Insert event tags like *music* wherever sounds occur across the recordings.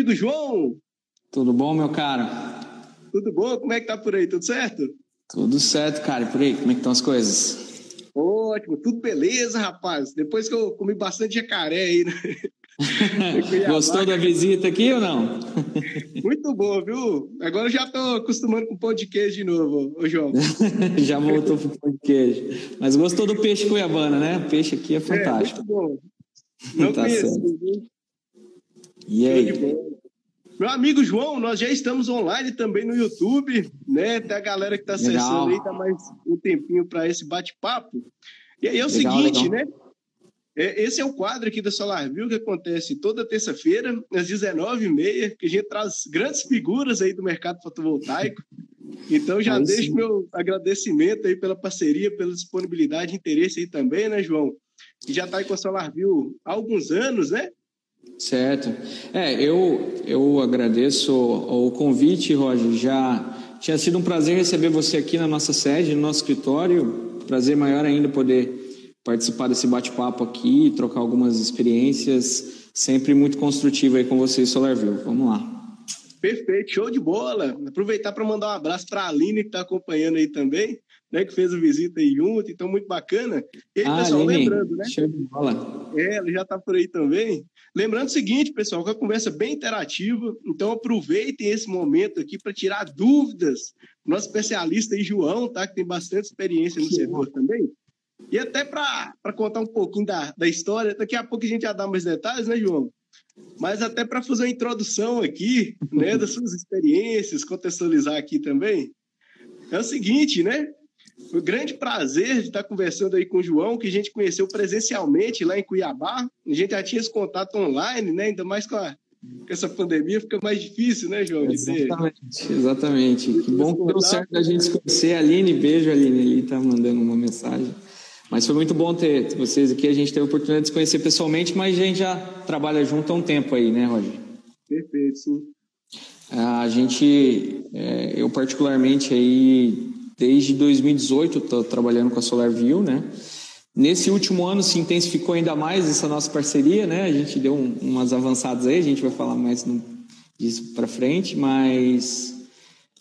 amigo João. Tudo bom, meu caro? Tudo bom? Como é que tá por aí? Tudo certo? Tudo certo, cara. E por aí, como é que estão as coisas? Ótimo, tudo beleza, rapaz. Depois que eu comi bastante jacaré aí, né? *laughs* Gostou da visita aqui ou não? Muito bom, viu? Agora eu já estou acostumando com pão de queijo de novo, ô João. *laughs* já voltou pro pão de queijo. Mas gostou do peixe cuiabana, né? O peixe aqui é fantástico. É, muito bom. Não tá conheço. E aí? Meu amigo João, nós já estamos online também no YouTube, né? Tem a galera que está acessando aí, dá mais um tempinho para esse bate-papo. E aí é o legal, seguinte, legal. né? É, esse é o quadro aqui da Solar View que acontece toda terça-feira, às 19h30, que a gente traz grandes figuras aí do mercado fotovoltaico. Então já deixo meu agradecimento aí pela parceria, pela disponibilidade e interesse aí também, né, João? Que já está aí com a Solar View há alguns anos, né? Certo. É, eu, eu agradeço o convite, Roger. Já tinha sido um prazer receber você aqui na nossa sede, no nosso escritório. Prazer maior ainda poder participar desse bate-papo aqui, trocar algumas experiências, sempre muito construtivo aí com vocês, SolarView. Vamos lá. Perfeito, show de bola. Aproveitar para mandar um abraço para a Aline, que está acompanhando aí também, né, que fez a visita aí junto, então muito bacana. E aí, ah, pessoal, Aline, lembrando, né? Show de bola. É, ela já está por aí também. Lembrando o seguinte, pessoal, que a conversa é bem interativa, então aproveitem esse momento aqui para tirar dúvidas. Nosso especialista aí, João, tá, que tem bastante experiência no que setor também. E até para contar um pouquinho da, da história, daqui a pouco a gente já dá mais detalhes, né, João? Mas até para fazer uma introdução aqui, né, das suas experiências, contextualizar aqui também. É o seguinte, né? Foi um grande prazer de estar conversando aí com o João, que a gente conheceu presencialmente lá em Cuiabá. A gente já tinha esse contato online, né? Ainda mais com, a, com essa pandemia, fica mais difícil, né, João? Exatamente, exatamente. Que bom que deu certo a gente se conhecer. Aline, beijo, Aline, ele está mandando uma mensagem. Mas foi muito bom ter vocês aqui. A gente teve a oportunidade de se conhecer pessoalmente, mas a gente já trabalha junto há um tempo aí, né, Roger? Perfeito, sim. A gente, é, eu particularmente aí, desde 2018, estou trabalhando com a SolarView, né? Nesse último ano se intensificou ainda mais essa nossa parceria, né? A gente deu um, umas avançadas aí, a gente vai falar mais no, disso para frente, mas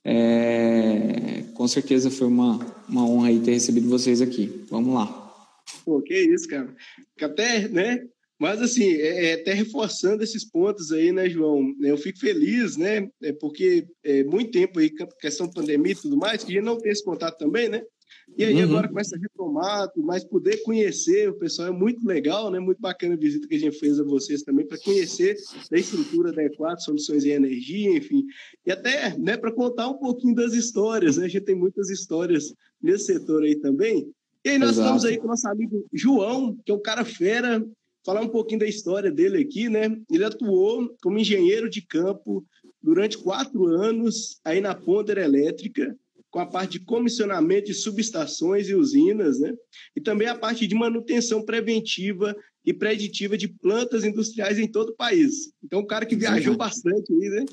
é, com certeza foi uma, uma honra aí ter recebido vocês aqui. Vamos lá. Pô, que isso, cara. Até, né? Mas, assim, é, é, até reforçando esses pontos aí, né, João? Eu fico feliz, né? É porque é muito tempo aí, questão de pandemia e tudo mais, que a gente não tem esse contato também, né? E aí uhum. agora começa a retomar, mas poder conhecer o pessoal é muito legal, né? Muito bacana a visita que a gente fez a vocês também para conhecer da estrutura da E4, soluções em energia, enfim. E até, né, para contar um pouquinho das histórias, né? A gente tem muitas histórias nesse setor aí também. E aí nós Exato. estamos aí com o nosso amigo João, que é um cara fera, falar um pouquinho da história dele aqui, né? Ele atuou como engenheiro de campo durante quatro anos aí na Ponder Elétrica, com a parte de comissionamento de subestações e usinas, né? E também a parte de manutenção preventiva e preditiva de plantas industriais em todo o país. Então, um cara que viajou bastante aí, né?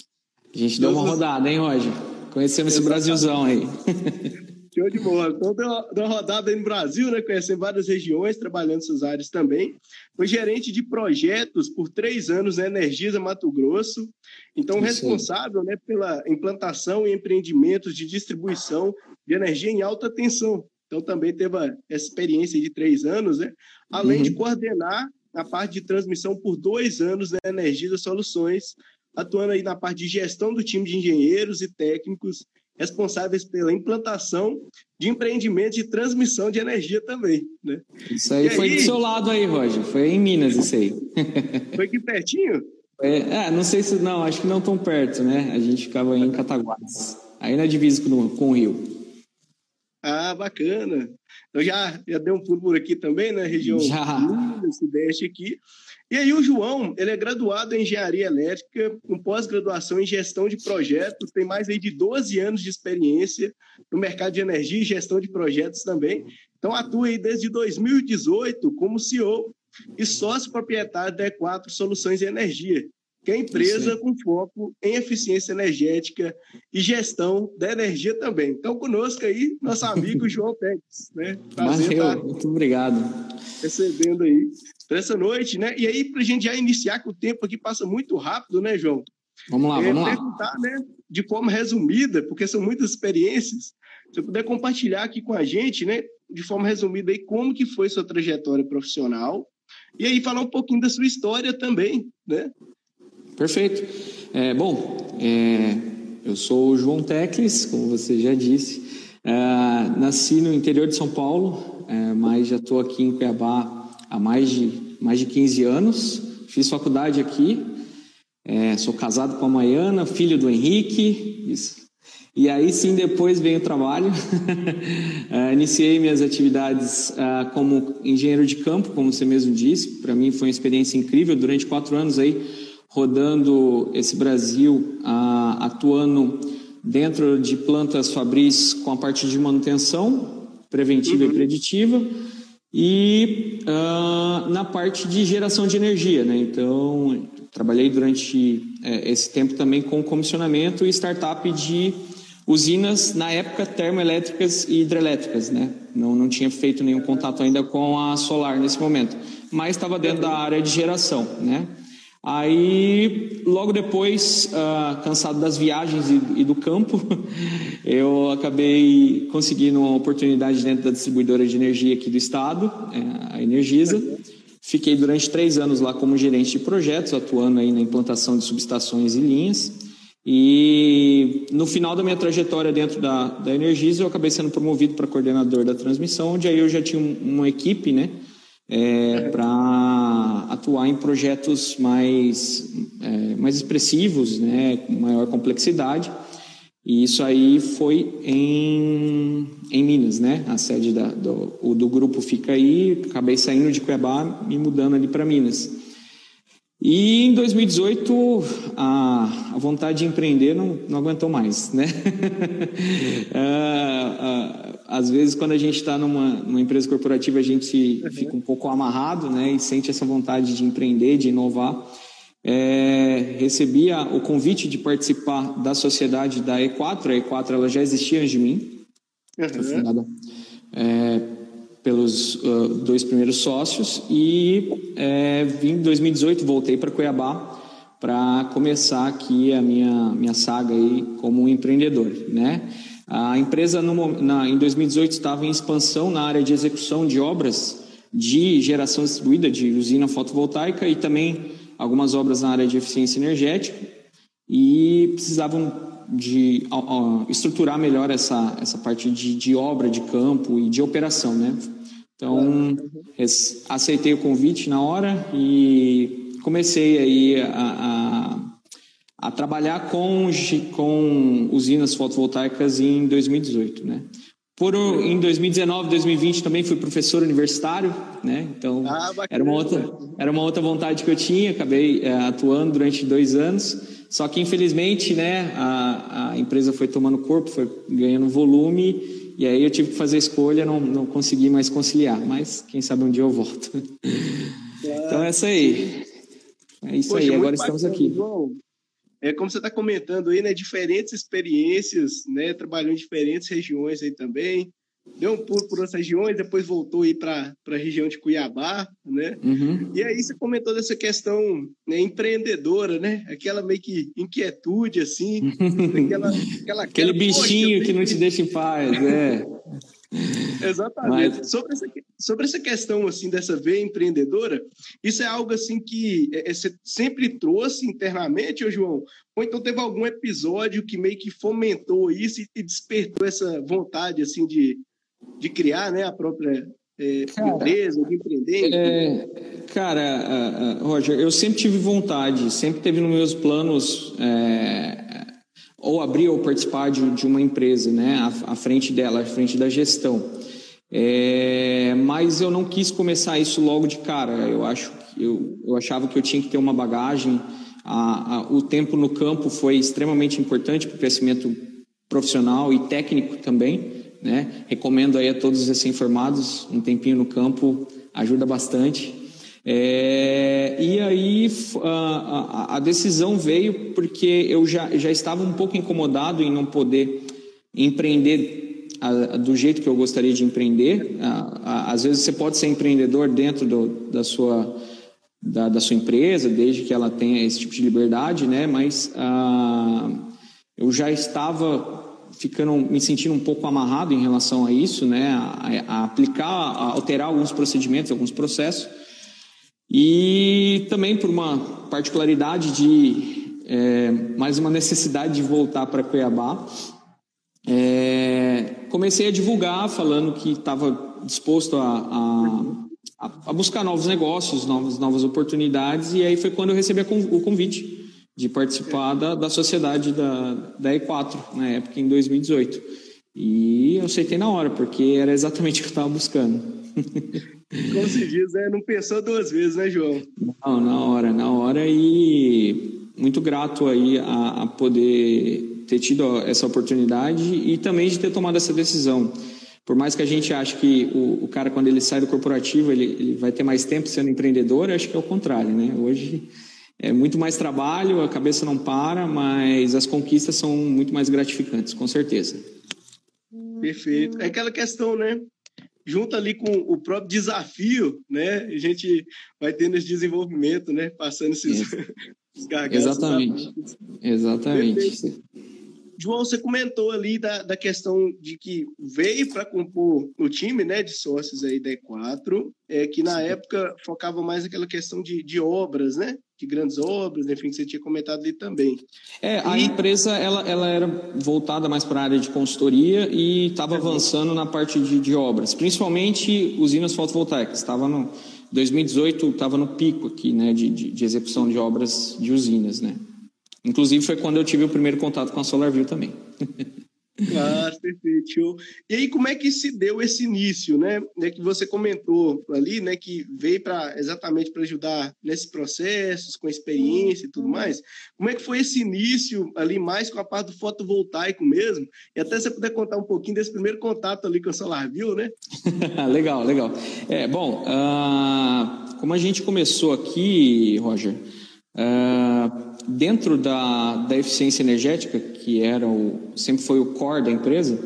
A gente deu uma rodada, hein, Roger? Conhecemos esse Brasilzão aí. *laughs* Show de bola. Então, deu uma rodada aí no Brasil, né? Conhecendo várias regiões, trabalhando suas áreas também. Foi gerente de projetos por três anos na Energisa Mato Grosso. Então, responsável né, pela implantação e empreendimentos de distribuição de energia em alta tensão. Então, também teve essa experiência de três anos, né? Além uhum. de coordenar a parte de transmissão por dois anos na Energisa Soluções, atuando aí na parte de gestão do time de engenheiros e técnicos responsáveis pela implantação de empreendimentos de transmissão de energia também. Né? Isso aí e foi aí... do seu lado aí, Roger. Foi em Minas isso aí. *laughs* Foi aqui pertinho? É, é, não sei se não, acho que não tão perto, né? A gente ficava em Cataguases, aí na divisa com, com o Rio. Ah, bacana. Eu já, já dei um pulo por aqui também, né? Região já. do Sudeste aqui. E aí o João, ele é graduado em Engenharia Elétrica, com pós-graduação em Gestão de Projetos, tem mais aí de 12 anos de experiência no mercado de energia e gestão de projetos também. Então atua aí desde 2018 como CEO e sócio proprietário da E4 Soluções Energia, que é empresa com foco em eficiência energética e gestão da energia também. Então, conosco aí, nosso amigo *laughs* João Pérez. Né? Prazer Valeu, muito obrigado. Recebendo aí para essa noite, né? E aí, para a gente já iniciar, que o tempo aqui passa muito rápido, né, João? Vamos lá, é, vamos perguntar, lá. Né, de forma resumida, porque são muitas experiências, se você puder compartilhar aqui com a gente, né, de forma resumida, aí, como que foi sua trajetória profissional, e aí falar um pouquinho da sua história também, né? Perfeito. É, bom, é, eu sou o João Tecles, como você já disse, é, nasci no interior de São Paulo, é, mas já estou aqui em Cuiabá há mais de, mais de 15 anos, fiz faculdade aqui, é, sou casado com a Maiana, filho do Henrique, isso. E aí sim, depois vem o trabalho. uh, *laughs* iniciei minhas atividades uh, como engenheiro de campo, como você mesmo disse. Para mim foi uma experiência incrível. Durante quatro anos aí, rodando esse Brasil, uh, atuando dentro de plantas fabris com a parte de manutenção preventiva uhum. e preditiva e na parte de geração de energia, né? Então Trabalhei durante é, esse tempo também com comissionamento e startup de usinas, na época, termoelétricas e hidrelétricas, né? Não, não tinha feito nenhum contato ainda com a solar nesse momento, mas estava dentro da área de geração, né? Aí, logo depois, uh, cansado das viagens e, e, do campo, *laughs* eu acabei conseguindo uma oportunidade dentro da distribuidora de energia aqui do estado, é, a Energisa. Fiquei durante três anos lá como gerente de projetos, atuando aí na implantação de subestações e linhas. E no final da minha trajetória dentro da, da Energisa, eu acabei sendo promovido para coordenador da transmissão, onde aí eu já tinha uma equipe, né, é, para atuar em projetos mais, é, mais expressivos, né, com maior complexidade. E isso aí foi em, em Minas, né? A sede da, do, do grupo fica aí. Acabei saindo de Cuiabá e mudando ali para Minas. E em 2018, a, a vontade de empreender não, não aguentou mais, né? *laughs* às vezes, quando a gente está numa, numa, empresa corporativa, a gente uhum. fica um pouco amarrado, né? E sente essa vontade de empreender, de inovar é, recebi a, o convite de participar da sociedade da E4. A E4 ela já existia antes de mim, uhum. foi fundada é, pelos uh, dois primeiros sócios e é, vim em 2018 voltei para Cuiabá para começar aqui a minha minha saga aí como empreendedor, né? A empresa no, na, em 2018 estava em expansão na área de execução de obras de geração distribuída de usina fotovoltaica e também algumas obras na área de eficiência energética e precisavam de estruturar melhor essa, essa parte de, de obra, de campo e de operação, né? Então, aceitei o convite na hora e comecei aí a, a, a trabalhar com, com usinas fotovoltaicas em 2018, né? Por, em 2019, 2020 também fui professor universitário, né? Então ah, era uma outra era uma outra vontade que eu tinha. Acabei é, atuando durante dois anos. Só que infelizmente, né, a, a empresa foi tomando corpo, foi ganhando volume e aí eu tive que fazer a escolha, não, não consegui mais conciliar. Mas quem sabe um dia eu volto. *laughs* Então é isso aí. É isso Poxa, aí. Agora estamos aqui. Bom é como você está comentando aí, né? Diferentes experiências, né? Trabalhou em diferentes regiões aí também. Deu um pulo por outras regiões, depois voltou aí para a região de Cuiabá, né? Uhum. E aí você comentou dessa questão né, empreendedora, né? Aquela meio que inquietude, assim. *laughs* aquela, aquela, Aquele bichinho que não te deixa em paz, é. *laughs* Exatamente. Mas... Sobre, essa, sobre essa questão assim dessa veia empreendedora, isso é algo assim que é, é, você sempre trouxe internamente, ô João? Ou então teve algum episódio que meio que fomentou isso e, e despertou essa vontade assim de, de criar né, a própria é, cara, empresa, de empreender? É, cara, uh, uh, Roger, eu sempre tive vontade, sempre teve nos meus planos é, ou abrir ou participar de, de uma empresa, né, à, à, frente dela, à frente da gestão. É, mas eu não quis começar isso logo de cara. Eu acho, eu, eu achava que eu tinha que ter uma bagagem. A, a, o tempo no campo foi extremamente importante para o crescimento profissional e técnico também. Né? Recomendo aí a todos os recém-formados um tempinho no campo ajuda bastante. É, e aí a, a, a, decisão veio porque eu já, já estava um pouco incomodado em não poder empreender a, do jeito que eu gostaria de empreender. às vezes você pode ser empreendedor dentro do, da sua da, da, sua empresa, desde que ela tenha esse tipo de liberdade, né? Mas eu já estava ficando, me sentindo um pouco amarrado em relação a isso, né? A, a aplicar, a alterar alguns procedimentos, alguns processos. E também por uma particularidade de é, mais uma necessidade de voltar para Cuiabá, é, comecei a divulgar falando que estava disposto a, a, a, buscar novos negócios, novas, novas oportunidades, e aí foi quando eu recebi o convite de participar da, da sociedade da, da E4, na época, em 2018. E eu aceitei na hora, porque era exatamente o que eu estava buscando. *laughs* Como se diz, né? Não pensou duas vezes, né, João? Não, na hora, na hora. E muito grato aí a, a poder ter tido essa oportunidade e também de ter tomado essa decisão. Por mais que a gente ache que o, o cara, quando ele sai do corporativo, ele, ele vai ter mais tempo sendo empreendedor, acho que é o contrário, né? Hoje é muito mais trabalho, a cabeça não para, mas as conquistas são muito mais gratificantes, com certeza. Perfeito. É aquela questão, né? Junto ali com o próprio desafio, né? A gente vai tendo esse desenvolvimento, né? Passando esses, esses *laughs* gargalos. Exatamente. Exatamente. Perfeito. João, você comentou ali da, da questão de que veio para compor o time né, de sócios aí da E4, é, que na Sim. época focava mais naquela questão de, de obras, né? De grandes obras, enfim, que você tinha comentado ali também. É, a empresa ela, ela era voltada mais para a área de consultoria e estava avançando na parte de, de obras, principalmente usinas fotovoltaicas. Estava no 2018, estava no pico aqui, né, de, de, de execução de obras de usinas, né? Inclusive foi quando eu tive o primeiro contato com a SolarView também. *laughs* Ah, perfeito. E aí, como é que se deu esse início, né? É que você comentou ali, né, que veio para exatamente para ajudar nesses processos, com experiência e tudo mais. Como é que foi esse início ali, mais com a parte do fotovoltaico mesmo? E até você puder contar um pouquinho desse primeiro contato ali com a SolarView, né? *laughs* legal, legal. É, bom, uh, como a gente começou aqui, Roger, uh, dentro da, da eficiência energética, que era o, sempre foi o core da empresa,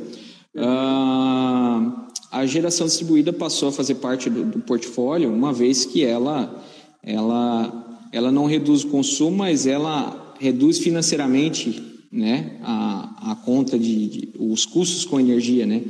uh, a geração distribuída passou a fazer parte do, do, portfólio, uma vez que ela, ela, ela não reduz o consumo, mas ela reduz financeiramente né, a, a conta de, de os custos com energia, né?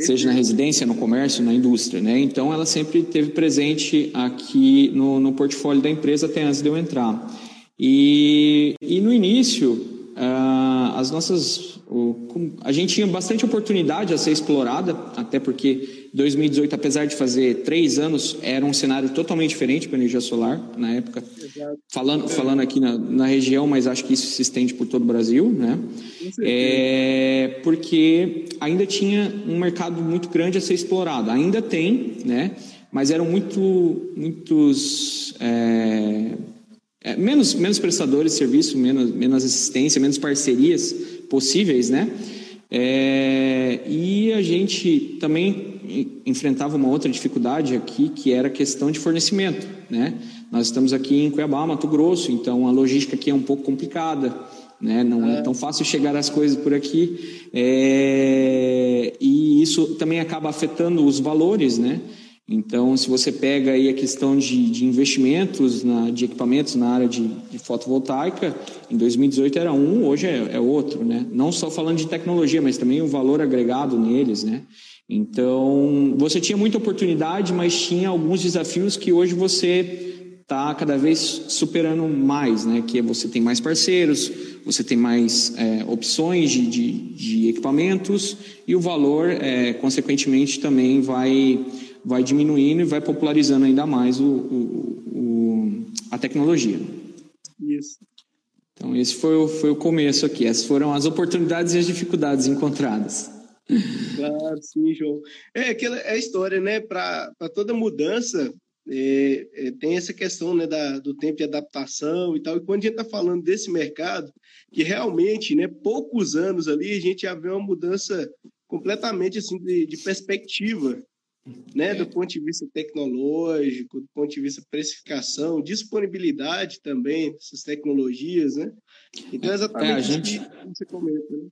Seja na residência, no comércio, na indústria, né? Então ela sempre teve presente aqui no, no portfólio da empresa até antes de eu entrar. E, e no início, uh, as nossas, o, a gente tinha bastante oportunidade a ser explorada, até porque 2018, apesar de fazer três anos, era um cenário totalmente diferente para a energia solar na época. Falando, falando aqui na, na, região, mas acho que isso se estende por todo o Brasil, né? É, porque ainda tinha um mercado muito grande a ser explorado. Ainda tem, né? Mas eram muito, muitos é, é, menos, menos prestadores de serviço, menos, menos assistência, menos parcerias possíveis, né? É, e a gente também enfrentava uma outra dificuldade aqui, que era a questão de fornecimento, né? Nós estamos aqui em Cuiabá, Mato Grosso, então a logística aqui é um pouco complicada, né? Não é, é tão fácil chegar as coisas por aqui, é, e isso também acaba afetando os valores, né? Então, se você pega aí a questão de, de investimentos na, de equipamentos na área de, de, fotovoltaica, em 2018 era um, hoje é, é, outro, né? Não só falando de tecnologia, mas também o valor agregado neles, né? Então, você tinha muita oportunidade, mas tinha alguns desafios que hoje você está cada vez superando mais, né? Que é você tem mais parceiros, você tem mais é, opções de, de, de, equipamentos e o valor, é, consequentemente, também vai vai diminuindo e vai popularizando ainda mais o, o, o, a tecnologia. Isso. Então, esse foi o, foi o começo aqui. Essas foram as oportunidades e as dificuldades encontradas. Claro, sim, João. É aquela é a história, né? Para toda mudança, é, é, tem essa questão né, da, do tempo de adaptação e tal. E quando a gente está falando desse mercado, que realmente, né, poucos anos ali, a gente já vê uma mudança completamente assim de, de perspectiva né, do ponto de vista tecnológico, do ponto de vista precificação, disponibilidade também dessas tecnologias, né? Então é exatamente é, a gente... que você comenta, né?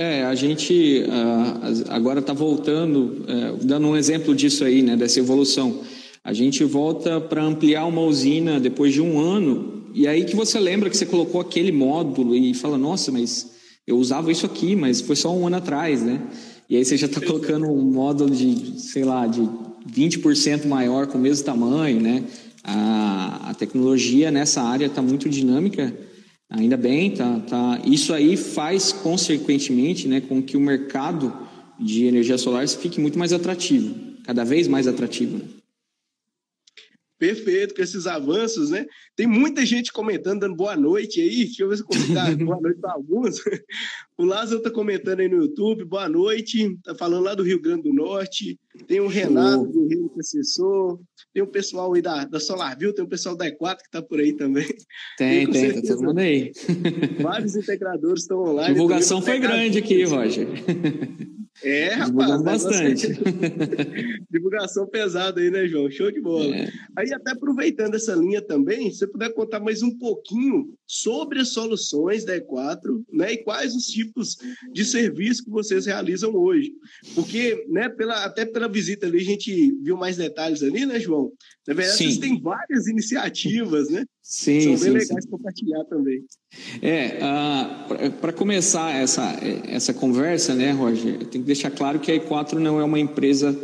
É, a gente uh, agora está voltando, uh, dando um exemplo disso aí, né, dessa evolução. A gente volta para ampliar uma usina depois de um ano, e aí que você lembra que você colocou aquele módulo e fala, nossa, mas eu usava isso aqui, mas foi só um ano atrás, né? E aí você já está colocando um módulo de, sei lá, de 20% maior com o mesmo tamanho, né? A, a tecnologia nessa área está muito dinâmica, ainda bem, tá, tá. Isso aí faz consequentemente, né, com que o mercado de energia solar fique muito mais atrativo, cada vez mais atrativo. Né? Perfeito, com esses avanços, né? Tem muita gente comentando, dando boa noite aí. Deixa eu ver se comentar *laughs* boa noite para alguns. O Lázaro está comentando aí no YouTube, boa noite. Está falando lá do Rio Grande do Norte. Tem o Renato do Rio Assessor. Tem o pessoal aí da, da SolarView, tem o pessoal da E4 que está por aí também. Tem, tem, tem tá todo mundo aí. *laughs* Vários integradores estão online. A divulgação foi grande aqui, Roger. É, *laughs* rapaz. Bastante. *laughs* Divulgação pesada aí, né, João? Show de bola. É. Aí, até aproveitando essa linha também, se você puder contar mais um pouquinho sobre as soluções da E4, né, e quais os tipos de serviço que vocês realizam hoje. Porque, né, pela, até pela visita ali, a gente viu mais detalhes ali, né, João? Na verdade, sim. vocês têm várias iniciativas, né? Sim, São bem sim, legais sim. compartilhar também. É, uh, para começar essa, essa conversa, né, Roger, eu tenho que deixar claro que a E4 não é uma empresa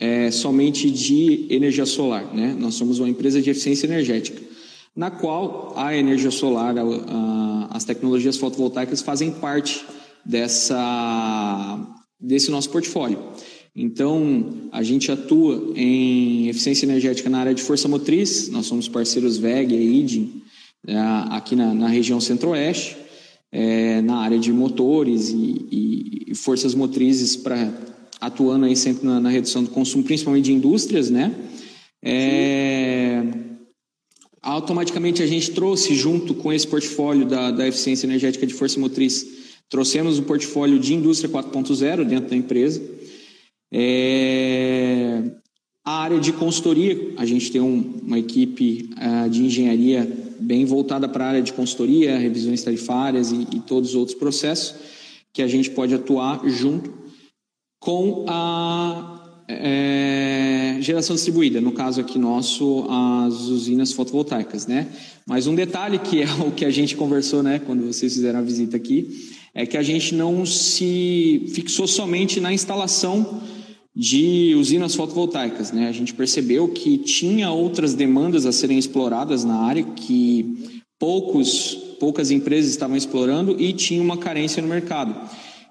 é, somente de energia solar, né? Nós somos uma empresa de eficiência energética, na qual a energia solar, a, a, as tecnologias fotovoltaicas fazem parte dessa, desse nosso portfólio. Então, a gente atua em eficiência energética na área de força motriz, nós somos parceiros VEG e IDIM é, aqui na, na região centro-oeste, é, na área de motores e, e forças motrizes para atuando aí sempre na, na, redução do consumo, principalmente de indústrias, né? É, automaticamente a gente trouxe junto com esse portfólio da, da eficiência energética de força motriz, trouxemos o portfólio de indústria 4.0 dentro da empresa. É, a área de consultoria, a gente tem um, uma equipe uh, de engenharia bem voltada para a área de consultoria, revisões tarifárias e, e, todos os outros processos que a gente pode atuar junto com a é, geração distribuída, no caso aqui nosso, as usinas fotovoltaicas, né? Mas um detalhe que é o que a gente conversou, né, quando vocês fizeram a visita aqui, é que a gente não se fixou somente na instalação de usinas fotovoltaicas. Né? A gente percebeu que tinha outras demandas a serem exploradas na área que poucos, poucas empresas estavam explorando e tinha uma carência no mercado,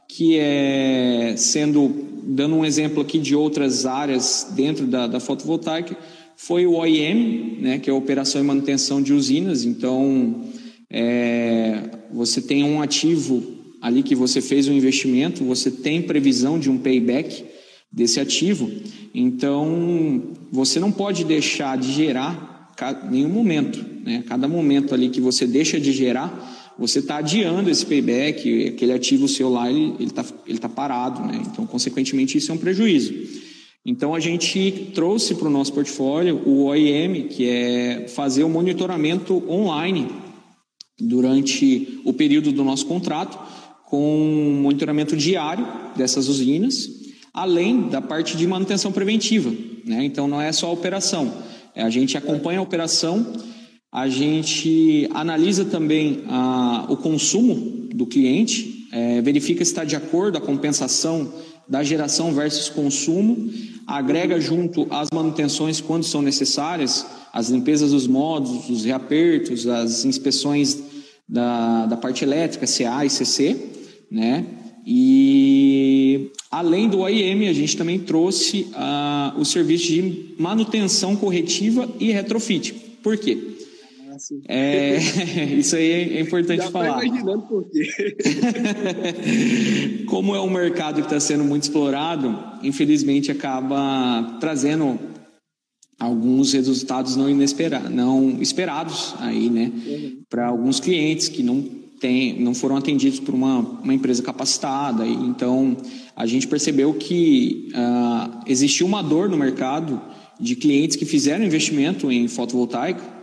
que é sendo dando um exemplo aqui de outras áreas dentro da, da fotovoltaica foi o OIM, né, que é a operação e manutenção de usinas. Então, é, você tem um ativo ali que você fez um investimento, você tem previsão de um payback desse ativo. Então, você não pode deixar de gerar nenhum momento. Né? Cada momento ali que você deixa de gerar, você está adiando esse payback, aquele ativo seu lá, ele está ele tá parado. Né? Então, consequentemente, isso é um prejuízo. Então, a gente trouxe para o nosso portfólio o OIM, que é fazer o monitoramento online durante o período do nosso contrato, com monitoramento diário dessas usinas, além da parte de manutenção preventiva. Né? Então, não é só a operação. É, a gente acompanha a operação, a gente analisa também a, o consumo do cliente, é, verifica se está de acordo a compensação da geração versus consumo, agrega junto as manutenções quando são necessárias, as limpezas dos módulos, os reapertos, as inspeções da, da parte elétrica, CA e CC, né? E além do OIM, a gente também trouxe uh, o serviço de manutenção corretiva e retrofit. Por quê? Ah, é, *laughs* isso aí é importante Já falar. imaginando por quê. *laughs* Como é um mercado que está sendo muito explorado, infelizmente acaba trazendo alguns resultados não inesperados, não esperados aí, né, uhum. para alguns clientes que não tem, não foram atendidos por uma, uma empresa capacitada. E, então, a gente percebeu que uh, existiu uma dor no mercado de clientes que fizeram investimento em fotovoltaica,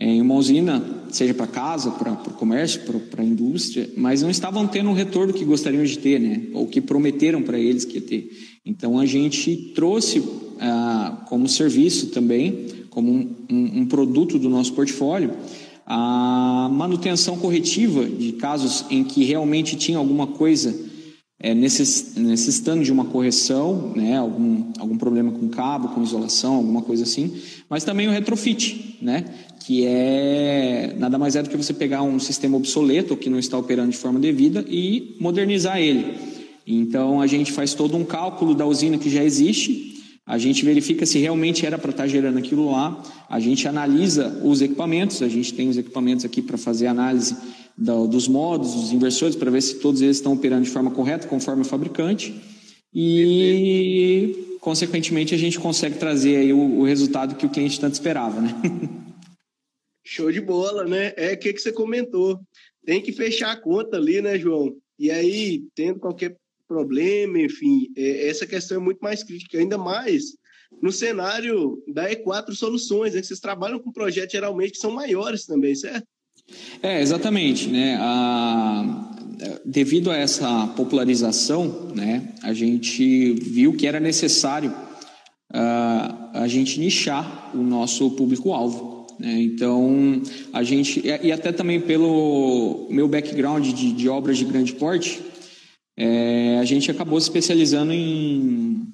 em uma usina, seja para casa, para o comércio, para a indústria, mas não estavam tendo o retorno que gostariam de ter, né? ou que prometeram para eles que ia ter. Então, a gente trouxe ah, como serviço também, como um, um, um produto do nosso portfólio, a manutenção corretiva de casos em que realmente tinha alguma coisa é, necessitando de uma correção, né, algum, algum problema com cabo, com isolação, alguma coisa assim, mas também o retrofit, né, que é nada mais é do que você pegar um sistema obsoleto que não está operando de forma devida e modernizar ele. Então a gente faz todo um cálculo da usina que já existe a gente verifica se realmente era para estar tá gerando aquilo lá, a gente analisa os equipamentos, a gente tem os equipamentos aqui para fazer análise do, dos modos, dos inversores, para ver se todos eles estão operando de forma correta, conforme o fabricante, e consequentemente a gente consegue trazer aí o, o resultado que o cliente tanto esperava, né? *laughs* Show de bola, né? É o que, que você comentou. Tem que fechar a conta ali, né, João? E aí, tendo qualquer problema, enfim, é, essa questão é muito mais crítica, ainda mais no cenário da E4 Soluções, né? Vocês trabalham com projetos geralmente que são maiores também, certo? É, exatamente, né? A, devido a essa popularização, né, a gente viu que era necessário uh, a gente nichar o nosso público-alvo. Né? Então, a gente, e até também pelo meu background de, de obras de grande porte, é, a gente acabou se especializando em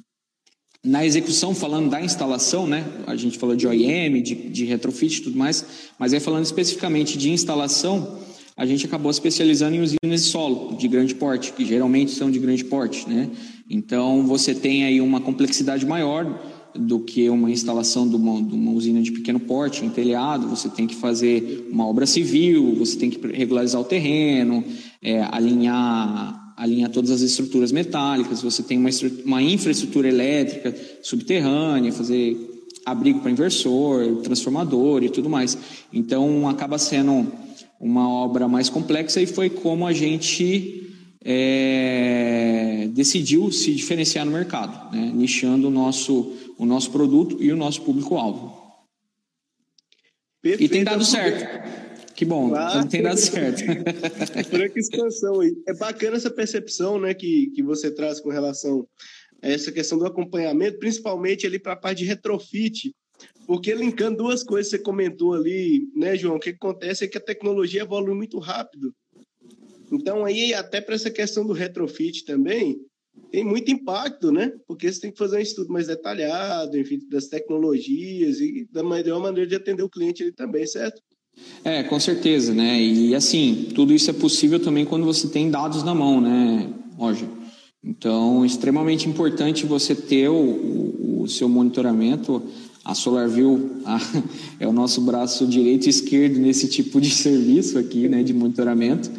na execução, falando da instalação, né? A gente falou de OEM, de, de retrofit e tudo mais, mas aí falando especificamente de instalação, a gente acabou se especializando em usinas de solo de grande porte, que geralmente são de grande porte, né? Então você tem aí uma complexidade maior do que uma instalação de uma, de uma usina de pequeno porte, em telhado, você tem que fazer uma obra civil, você tem que regularizar o terreno, é, alinhar alinha todas as estruturas metálicas, você tem uma, uma infraestrutura elétrica subterrânea, fazer abrigo para inversor, transformador e tudo mais. Então acaba sendo uma obra mais complexa e foi como a gente é, decidiu se diferenciar no mercado, né? nichando o nosso, o nosso produto e o nosso público-alvo. E tem dado certo. Que bom, claro. tem dado *laughs* certo. Franca expansão aí. É bacana essa percepção né, que, que você traz com relação a essa questão do acompanhamento, principalmente ali para a parte de retrofit, porque linkando duas coisas que você comentou ali, né, João? O que acontece é que a tecnologia evolui muito rápido. Então, aí, até para essa questão do retrofit também, tem muito impacto, né? Porque você tem que fazer um estudo mais detalhado, enfim, das tecnologias e da melhor maneira de atender o cliente ali também, certo? É, com certeza, né? E assim, tudo isso é possível também quando você tem dados na mão, né, Roger? Então, extremamente importante você ter o, o, o seu monitoramento. A SolarView *laughs* a, é o nosso braço direito e esquerdo nesse tipo de *laughs* serviço aqui, né, de monitoramento.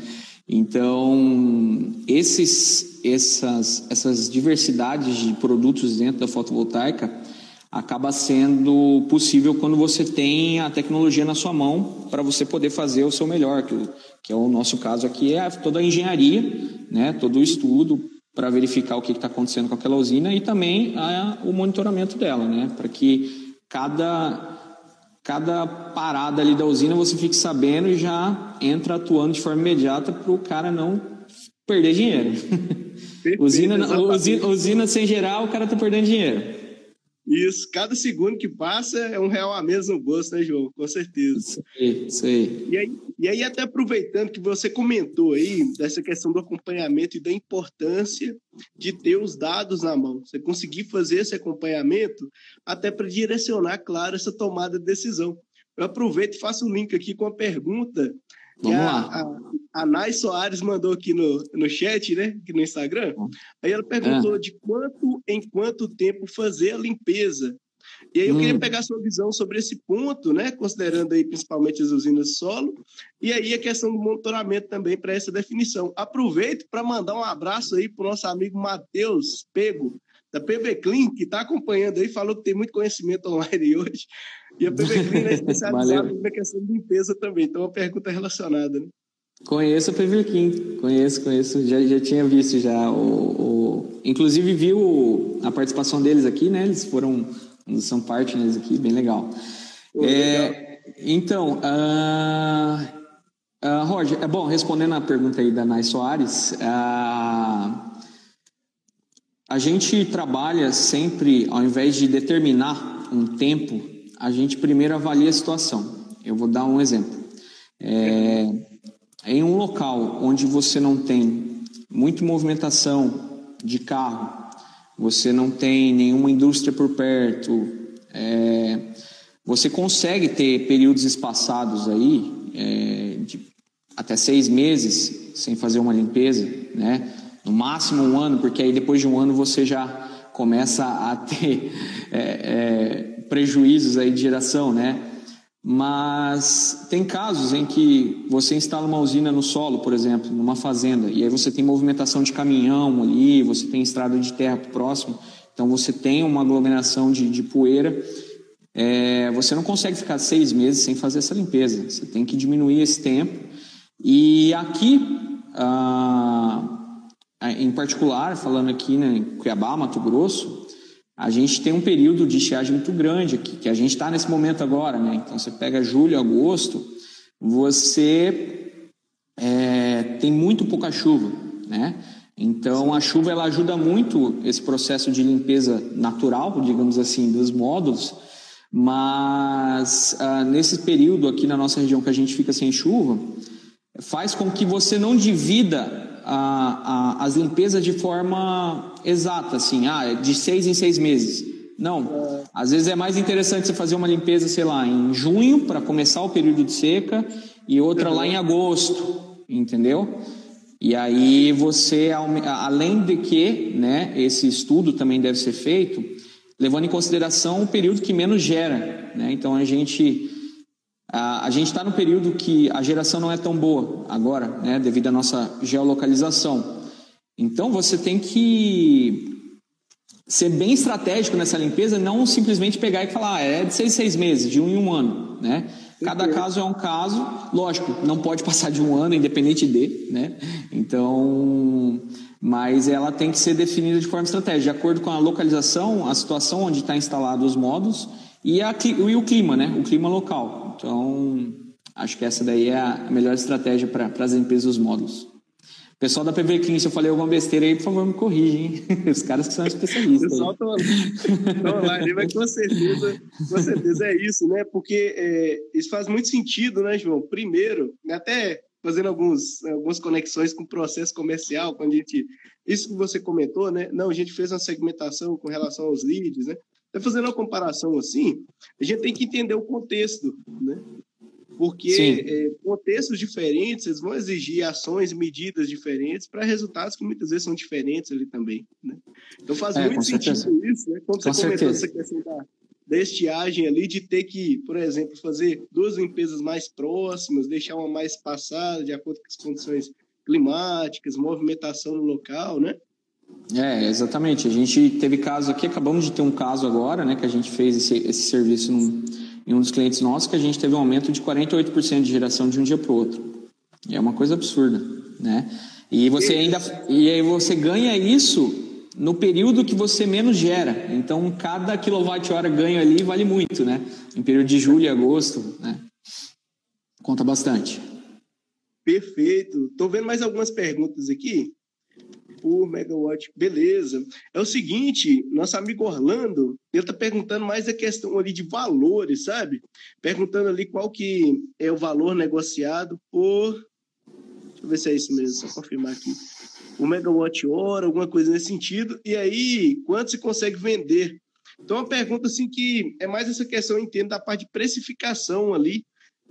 Então, esses, essas, essas diversidades de produtos dentro da fotovoltaica acaba sendo possível quando você tem a tecnologia na sua mão para você poder fazer o seu melhor, que, que, é o nosso caso aqui, é toda a engenharia, né, todo o estudo para verificar o que está acontecendo com aquela usina e também a, o monitoramento dela, né, para que cada, cada parada ali da usina você fique sabendo e já entra atuando de forma imediata para o cara não perder dinheiro. *laughs* Perfeito, usina, usina, usina sem gerar, o cara está perdendo dinheiro. Isso, cada segundo que passa é um real a menos no bolso, né, João? Com certeza. Isso aí. E aí, e aí, até aproveitando que você comentou aí dessa questão do acompanhamento e da importância de ter os dados na mão. Você conseguir fazer esse acompanhamento até para direcionar, claro, essa tomada de decisão. Eu aproveito e faço o um link aqui com a pergunta Vamos a, lá. A, a Nai Soares mandou aqui no, no chat, né? Aqui no Instagram. Aí ela perguntou é. de quanto em quanto tempo fazer a limpeza. E aí eu hum. queria pegar sua visão sobre esse ponto, né? Considerando aí principalmente as usinas solo, e aí a questão do monitoramento também para essa definição. Aproveito para mandar um abraço aí para o nosso amigo Matheus Pego, da PB Clean, que está acompanhando aí, falou que tem muito conhecimento online *laughs* hoje. E *laughs* a PV Clean é especializada na questão de limpeza também. Então, é uma pergunta relacionada, né? Conheço a PV Clean, conheço, conheço. Já, já tinha visto já o, o... Inclusive, viu a participação deles aqui, né? Eles foram... São partners aqui, bem legal. é, legal. Então, uh, uh, Roger, é bom, respondendo a pergunta aí da Nai Soares, uh, a gente trabalha sempre, ao invés de determinar um tempo, a gente primeiro avalia a situação. Eu vou dar um exemplo. É, em um local onde você não tem muita movimentação de carro, você não tem nenhuma indústria por perto, é, você consegue ter períodos espaçados aí, é, de até seis meses, sem fazer uma limpeza, né? No máximo um ano, porque aí depois de um ano você já começa a ter *laughs* é, é, prejuízos aí de geração, né? Mas tem casos em que você instala uma usina no solo, por exemplo, numa fazenda, e aí você tem movimentação de caminhão ali, você tem estrada de terra próximo, então você tem uma aglomeração de, de poeira. É, você não consegue ficar seis meses sem fazer essa limpeza. Você tem que diminuir esse tempo. E aqui, ah, em particular, falando aqui né, em Cuiabá, Mato Grosso, a gente tem um período de estiagem muito grande aqui, que a gente está nesse momento agora, né? Então você pega julho, agosto, você é, tem muito pouca chuva, né? Então a chuva ela ajuda muito esse processo de limpeza natural, digamos assim, dos módulos, mas ah, nesse período aqui na nossa região que a gente fica sem chuva, faz com que você não divida a, a, as limpezas de forma exata, assim, ah, de seis em seis meses. Não, às vezes é mais interessante você fazer uma limpeza, sei lá, em junho para começar o período de seca e outra lá em agosto, entendeu? E aí você, além de que, né, esse estudo também deve ser feito, levando em consideração o período que menos gera, né? Então a gente a, a gente está no período que a geração não é tão boa agora, né, devido à nossa geolocalização. Então você tem que ser bem estratégico nessa limpeza, não simplesmente pegar e falar, ah, é de seis, seis meses, de um em um ano, né? Cada caso é um caso, lógico, não pode passar de um ano, independente de, né? Então, mas ela tem que ser definida de forma estratégica, de acordo com a localização, a situação onde está instalado os modos e, a, e o clima, né? O clima local. Então, acho que essa daí é a melhor estratégia para as empresas dos módulos. Pessoal da PV Clean, se eu falei alguma besteira aí, por favor, me corrigem. *laughs* Os caras que são especialistas. Pessoal, estão online, mas com certeza, com certeza é isso, né? Porque é, isso faz muito sentido, né, João? Primeiro, até fazendo alguns, algumas conexões com o processo comercial, quando a gente. Isso que você comentou, né? Não, a gente fez uma segmentação com relação aos leads, né? Tá fazendo uma comparação assim, a gente tem que entender o contexto, né? Porque é, contextos diferentes eles vão exigir ações e medidas diferentes para resultados que muitas vezes são diferentes ali também. Né? Então faz é, muito sentido certeza. isso, né? Como com você comentou essa questão da, da estiagem ali, de ter que, por exemplo, fazer duas limpezas mais próximas, deixar uma mais passada, de acordo com as condições climáticas, movimentação no local, né? É, exatamente. A gente teve caso aqui, acabamos de ter um caso agora, né, que a gente fez esse, esse serviço num, em um dos clientes nossos, que a gente teve um aumento de 48% de geração de um dia para o outro. É uma coisa absurda, né? E você ainda e aí você ganha isso no período que você menos gera. Então, cada quilowatt-hora ganho ali vale muito, né? Em período de julho e agosto, né? Conta bastante. Perfeito. Estou vendo mais algumas perguntas aqui por megawatt. Beleza. É o seguinte, nosso amigo Orlando, ele está perguntando mais a questão ali de valores, sabe? Perguntando ali qual que é o valor negociado por... Deixa eu ver se é isso mesmo, só confirmar aqui. O megawatt hora, alguma coisa nesse sentido. E aí, quanto se consegue vender? Então, uma pergunta assim que é mais essa questão, eu entendo, da parte de precificação ali,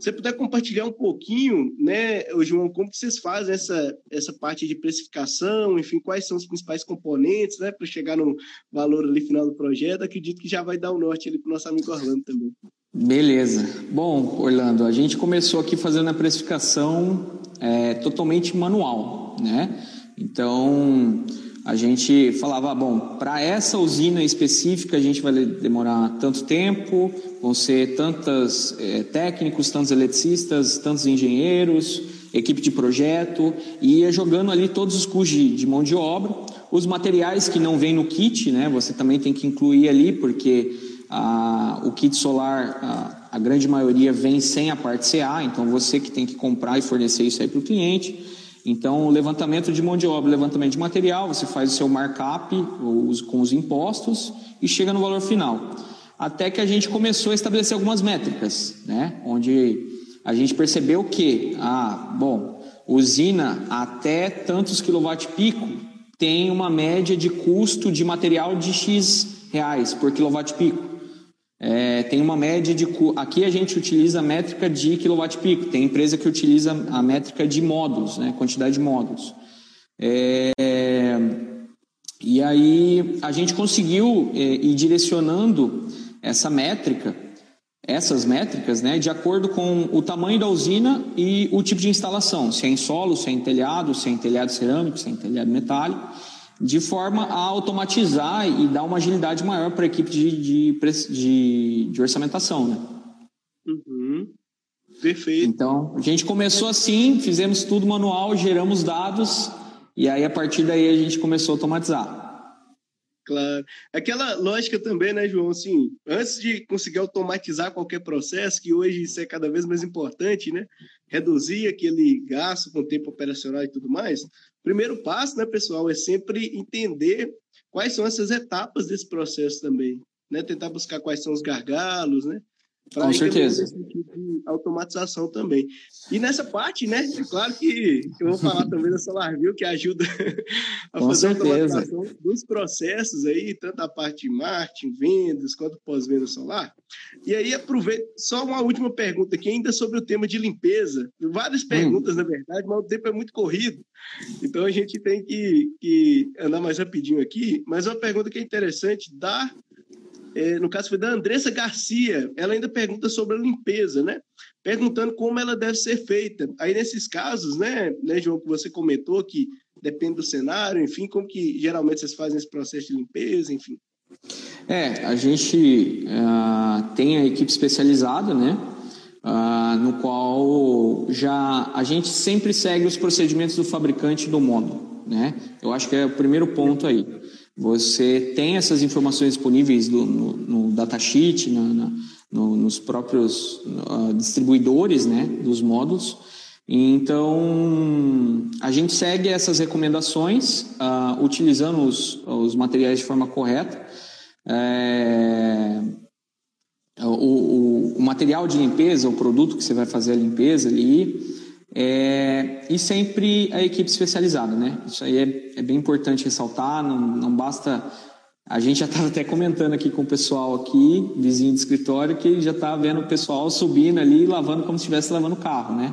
você puder compartilhar um pouquinho, né, João, como que vocês fazem essa, essa parte de precificação, enfim, quais são os principais componentes, né, para chegar no valor ali final do projeto, acredito que já vai dar o norte ali para o nosso amigo Orlando também. Beleza. Bom, Orlando, a gente começou aqui fazendo a precificação é, totalmente manual, né? Então, a gente falava, bom, para essa usina específica a gente vai demorar tanto tempo, vão ser tantos é, técnicos, tantos eletricistas, tantos engenheiros, equipe de projeto, e ia jogando ali todos os custos de, de mão de obra, os materiais que não vêm no kit, né? Você também tem que incluir ali, porque a, o kit solar, a, a grande maioria vem sem a parte CA, então você que tem que comprar e fornecer isso aí para o cliente. Então, levantamento de mão de obra, levantamento de material, você faz o seu markup com os impostos e chega no valor final. Até que a gente começou a estabelecer algumas métricas, né? Onde a gente percebeu que, ah, bom, usina até tantos quilowatt-pico tem uma média de custo de material de X reais por quilowatt-pico. É, tem uma média de. Aqui a gente utiliza a métrica de quilowatt-pico, tem empresa que utiliza a métrica de módulos, né, quantidade de módulos. É, e aí a gente conseguiu é, ir direcionando essa métrica, essas métricas, né, de acordo com o tamanho da usina e o tipo de instalação, se é em solo, se é em telhado, se é em telhado cerâmico, se é em telhado metálico de forma a automatizar e dar uma agilidade maior para a equipe de, de, de, de orçamentação. Né? Uhum. Perfeito. Então, a gente começou assim, fizemos tudo manual, geramos dados, e aí a partir daí a gente começou a automatizar. Claro. Aquela lógica também, né, João? Assim, antes de conseguir automatizar qualquer processo, que hoje isso é cada vez mais importante, né? Reduzir aquele gasto com tempo operacional e tudo mais. Primeiro passo, né, pessoal, é sempre entender quais são essas etapas desse processo também, né? Tentar buscar quais são os gargalos, né? Com certeza. De automatização também. E nessa parte, né? É claro que eu vou falar também da SolarView, que ajuda a Com fazer certeza. a automatização dos processos aí, tanto a parte de marketing, vendas, quanto pós-venda solar. E aí, aproveito, só uma última pergunta aqui, ainda sobre o tema de limpeza. Várias hum. perguntas, hum. na verdade, mas o tempo é muito corrido. Então a gente tem que, que andar mais rapidinho aqui. Mas uma pergunta que é interessante, dar é, no caso foi da Andressa Garcia, ela ainda pergunta sobre a limpeza, né? Perguntando como ela deve ser feita. Aí, nesses casos, né, né, João, que você comentou que depende do cenário, enfim, como que geralmente vocês fazem esse processo de limpeza, enfim. É, a gente uh, tem a equipe especializada, né? Uh, no qual já a gente sempre segue os procedimentos do fabricante do módulo, né? Eu acho que é o primeiro ponto aí. Você tem essas informações disponíveis do, no, no datasheet, na, na, no, nos próprios uh, distribuidores né, dos módulos. Então, a gente segue essas recomendações, uh, utilizando os, os, materiais de forma correta. É, o, o, o, material de limpeza, o produto que você vai fazer a limpeza ali, é, e sempre a equipe especializada, né? Isso aí é, é bem importante ressaltar, não, não basta. A gente já estava *laughs* até comentando aqui com o pessoal aqui, vizinho de escritório, que já está vendo o pessoal subindo ali, lavando como se estivesse lavando o carro, né?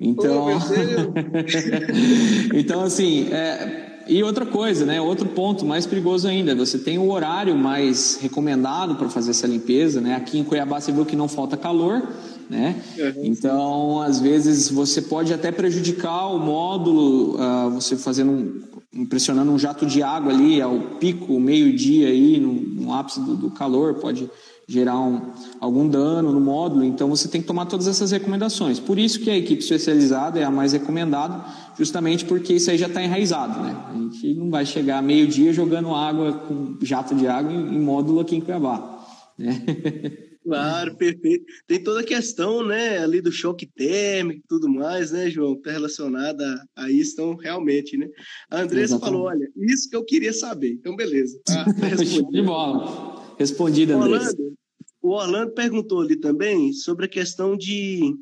Então, oh, *laughs* então assim, é... e outra coisa, né? Outro ponto mais perigoso ainda, você tem o horário mais recomendado para fazer essa limpeza, né? Aqui em Cuiabá você viu que não falta calor, né? Uhum. Então, às vezes, você pode até prejudicar o módulo, uh, você fazendo um, pressionando um jato de água ali ao pico, meio-dia aí, no, no ápice do, do, calor, pode gerar um, algum dano no módulo. Então, você tem que tomar todas essas recomendações. Por isso que a equipe especializada é a mais recomendada, justamente porque isso aí já está enraizado, né? A gente não vai chegar meio-dia jogando água com jato de água em, em módulo aqui em Cuiabá, né? *laughs* Claro, perfeito. Tem toda a questão, né, ali do choque térmico e tudo mais, né, João, que está relacionada a isso, então, realmente, né. A Andressa Exatamente. falou, olha, isso que eu queria saber. Então, beleza. *laughs* Tá, tá de bola. Respondido, Andressa. Orlando, o Orlando perguntou ali também sobre a questão de,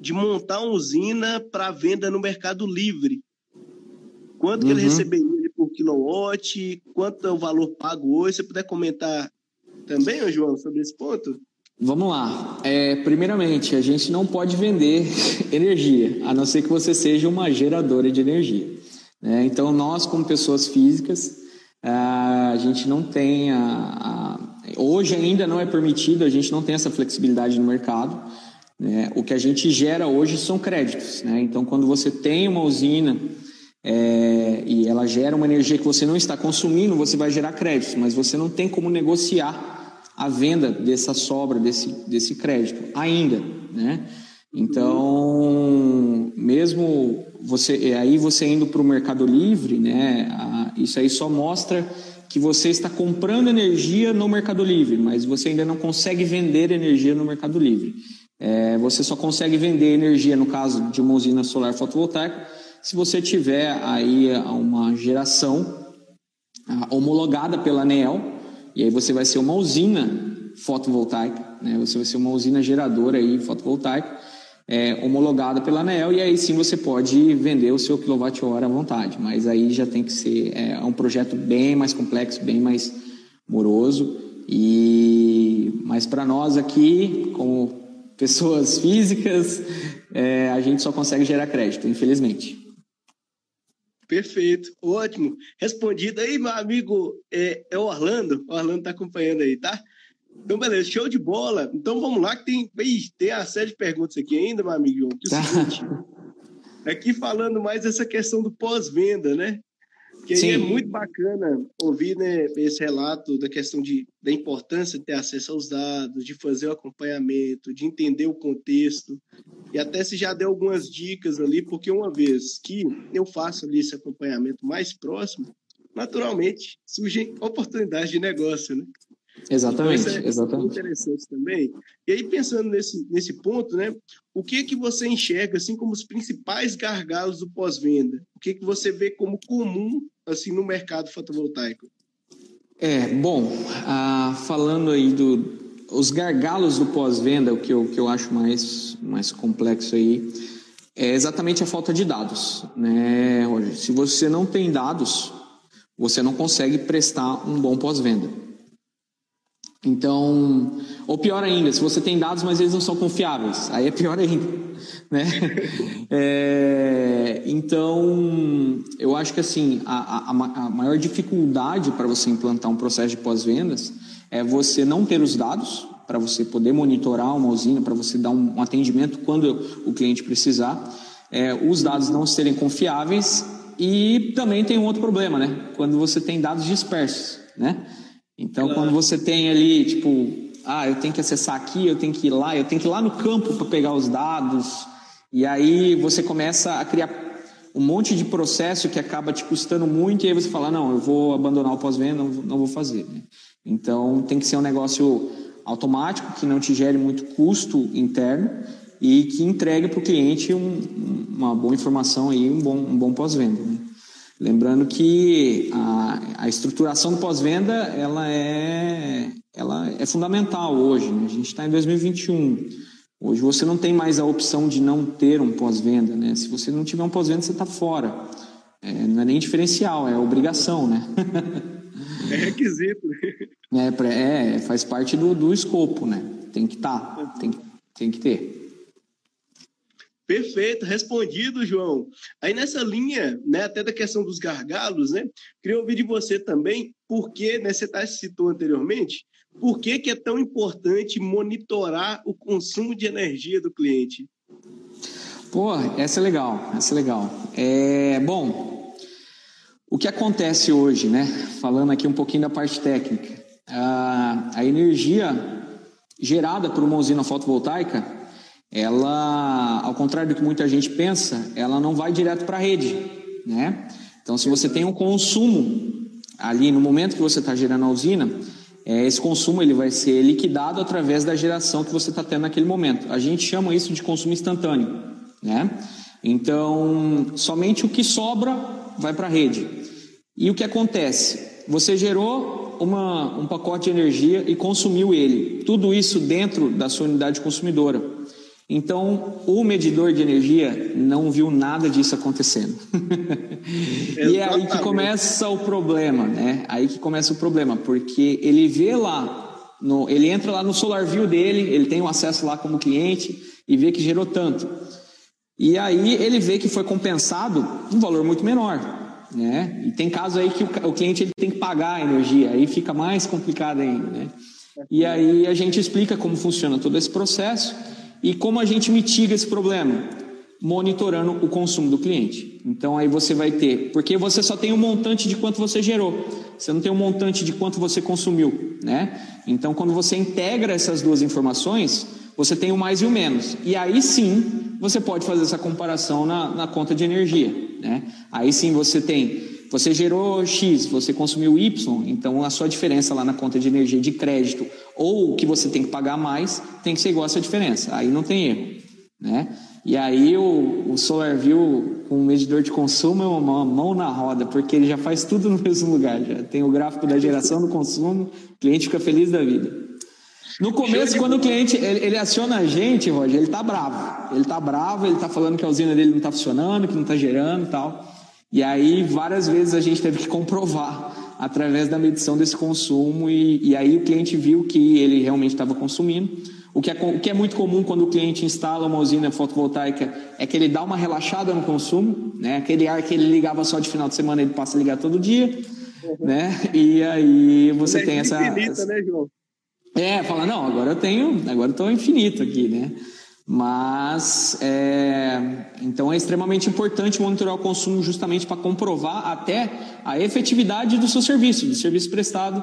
de montar uma usina para venda no Mercado Livre. Quanto que ele uhum. receberia por quilowatt, quanto é o valor pago hoje? Se você puder comentar também, João, sobre esse ponto? Vamos lá. É, primeiramente, a gente não pode vender *laughs* energia, a não ser que você seja uma geradora de energia. Né? Então, nós, como pessoas físicas, a gente não tem a, a, hoje ainda não é permitido, a gente não tem essa flexibilidade no mercado. Né? O que a gente gera hoje são créditos. Né? Então, quando você tem uma usina é, e ela gera uma energia que você não está consumindo, você vai gerar créditos, mas você não tem como negociar a venda dessa sobra, desse, desse crédito, ainda, né? Então, mesmo você, aí você indo para o Mercado Livre, né? A, isso aí só mostra que você está comprando energia no Mercado Livre, mas você ainda não consegue vender energia no Mercado Livre. É, você só consegue vender energia, no caso de uma usina solar fotovoltaica, se você tiver aí uma geração ah, homologada pela ANEEL, e aí você vai ser uma usina fotovoltaica, né? você vai ser uma usina geradora aí fotovoltaica, é, homologada pela ANEEL, e aí sim você pode vender o seu quilowatt-hora à vontade, mas aí já tem que ser é, um projeto bem mais complexo, bem mais moroso, e mas para nós aqui, como pessoas *laughs* físicas, é, a gente só consegue gerar crédito, infelizmente. Perfeito, ótimo. Respondido aí, meu amigo, é, é o Orlando. O Orlando está acompanhando aí, tá? Então, beleza, show de bola. Então vamos lá, que tem, tem a série de perguntas aqui ainda, meu amigo. Que é o *laughs* seguinte, aqui falando mais dessa questão do pós-venda, né? Que aí é muito bacana ouvir né, esse relato da questão de, da importância de ter acesso aos dados, de fazer o acompanhamento, de entender o contexto. E até se já deu algumas dicas ali, porque uma vez que eu faço ali esse acompanhamento mais próximo, naturalmente surgem oportunidades de negócio, né? Exatamente, então, é exatamente. interessante também. E aí, pensando nesse, nesse ponto, né? O que que você enxerga, assim, como os principais gargalos do pós-venda? O que que você vê como comum, assim, no mercado fotovoltaico? É, bom, ah, falando aí do... Os gargalos do pós-venda, o que eu, que eu acho mais, mais complexo aí, é exatamente a falta de dados, né, Roger? Se você não tem dados, você não consegue prestar um bom pós-venda. Então, ou pior ainda, se você tem dados, mas eles não são confiáveis, aí é pior ainda, né? *laughs* É, então, eu acho que assim, a, a, a maior dificuldade para você implantar um processo de pós-vendas é você não ter os dados para você poder monitorar uma usina, para você dar um, um, atendimento quando o cliente precisar, é, os dados não serem confiáveis e também tem um outro problema, né? Quando você tem dados dispersos, né? Então, claro. quando você tem ali, tipo, ah, eu tenho que acessar aqui, eu tenho que ir lá, eu tenho que ir lá no campo para pegar os dados, e aí você começa a criar um monte de processo que acaba te custando muito, e aí você fala, não, eu vou abandonar o pós-venda, não, não, vou fazer. Né? Então, tem que ser um negócio automático, que não te gere muito custo interno e que entregue para o cliente um, uma boa informação aí, um bom, um bom pós-venda. Né? Lembrando que a, a estruturação do pós-venda ela é, ela é fundamental hoje. Né? A gente está em 2021. Hoje você não tem mais a opção de não ter um pós-venda. Né? Se você não tiver um pós-venda, você está fora. É, não é nem diferencial, é obrigação, né? é requisito. *laughs* É, é, faz parte do, do escopo, né? Tem que estar, tá, tem, tem que ter. Perfeito, respondido, João. Aí nessa linha, né, até da questão dos gargalos, né, queria ouvir de você também, porque, né, você tá, citou anteriormente, por que, que é tão importante monitorar o consumo de energia do cliente? Pô, essa é legal, essa é legal. É, bom, o que acontece hoje, né, falando aqui um pouquinho da parte técnica, a, a energia gerada por uma usina fotovoltaica, ela, ao contrário do que muita gente pensa, ela não vai direto para a rede, né? Então, se você tem um consumo ali no momento que você está gerando a usina, é, esse consumo ele vai ser liquidado através da geração que você está tendo naquele momento. A gente chama isso de consumo instantâneo, né? Então, somente o que sobra vai para a rede. E o que acontece? Você gerou uma, um pacote de energia e consumiu ele. Tudo isso dentro da sua unidade consumidora. Então, o medidor de energia não viu nada disso acontecendo. *laughs* e é aí que começa o problema, né? Aí que começa o problema, porque ele vê lá, no, ele entra lá no SolarView dele, ele tem um acesso lá como cliente e vê que gerou tanto. E aí ele vê que foi compensado um valor muito menor, né? E tem casos aí que o, o cliente ele tem que pagar a energia, aí fica mais complicado ainda, né? E aí a gente explica como funciona todo esse processo e como a gente mitiga esse problema? Monitorando o consumo do cliente. Então aí você vai ter, porque você só tem um montante de quanto você gerou, você não tem um montante de quanto você consumiu, né? Então quando você integra essas duas informações, você tem o mais e o menos. E aí sim você pode fazer essa comparação na, na conta de energia, né? Aí sim você tem você gerou X, você consumiu Y, então a sua diferença lá na conta de energia de crédito ou o que você tem que pagar mais tem que ser igual a essa diferença. Aí não tem erro, né? E aí o, o SolarView com o medidor de consumo é uma mão na roda, porque ele já faz tudo no *laughs* mesmo lugar. Já tem o gráfico da geração do consumo, o cliente fica feliz da vida. No começo, quando o cliente ele, ele, aciona a gente, Roger, ele tá bravo. Ele tá bravo, ele tá falando que a usina dele não tá funcionando, que não tá gerando e tal. E aí, várias vezes a gente teve que comprovar através da medição desse consumo, e, e aí o cliente viu que ele realmente estava consumindo. O que, é, o que é muito comum quando o cliente instala uma usina fotovoltaica é que ele dá uma relaxada no consumo, né? Aquele ar que ele ligava só de final de semana, ele passa a ligar todo dia, uhum. né? E aí você é tem essa. Infinita, né, João? É, fala, não, agora eu tenho, agora eu estou infinito aqui, né? Mas, é, então é extremamente importante monitorar o consumo justamente para comprovar até a efetividade do seu serviço, do serviço prestado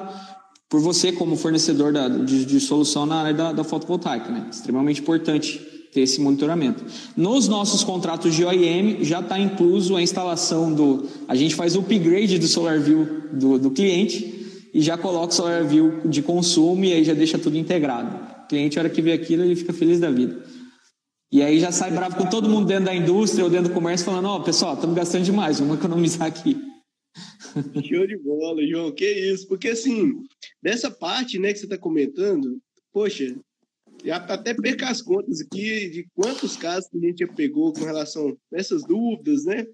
por você como fornecedor da, de, de, solução na área da, da fotovoltaica. Né? Extremamente importante ter esse monitoramento. Nos nossos contratos de OEM já está incluso a instalação do. A gente faz o upgrade do SolarView do, do cliente e já coloca o SolarView de consumo e aí já deixa tudo integrado. O cliente, a hora que vê aquilo, ele fica feliz da vida. E aí já sai bravo com todo mundo dentro da indústria ou dentro do comércio falando, ó, oh, pessoal, estamos gastando demais, vamos economizar aqui. *laughs* Show de bola, João, que isso, porque assim, dessa parte, né, que você está comentando, poxa, já até perca as contas aqui de quantos casos que a gente já pegou com relação a essas dúvidas, né?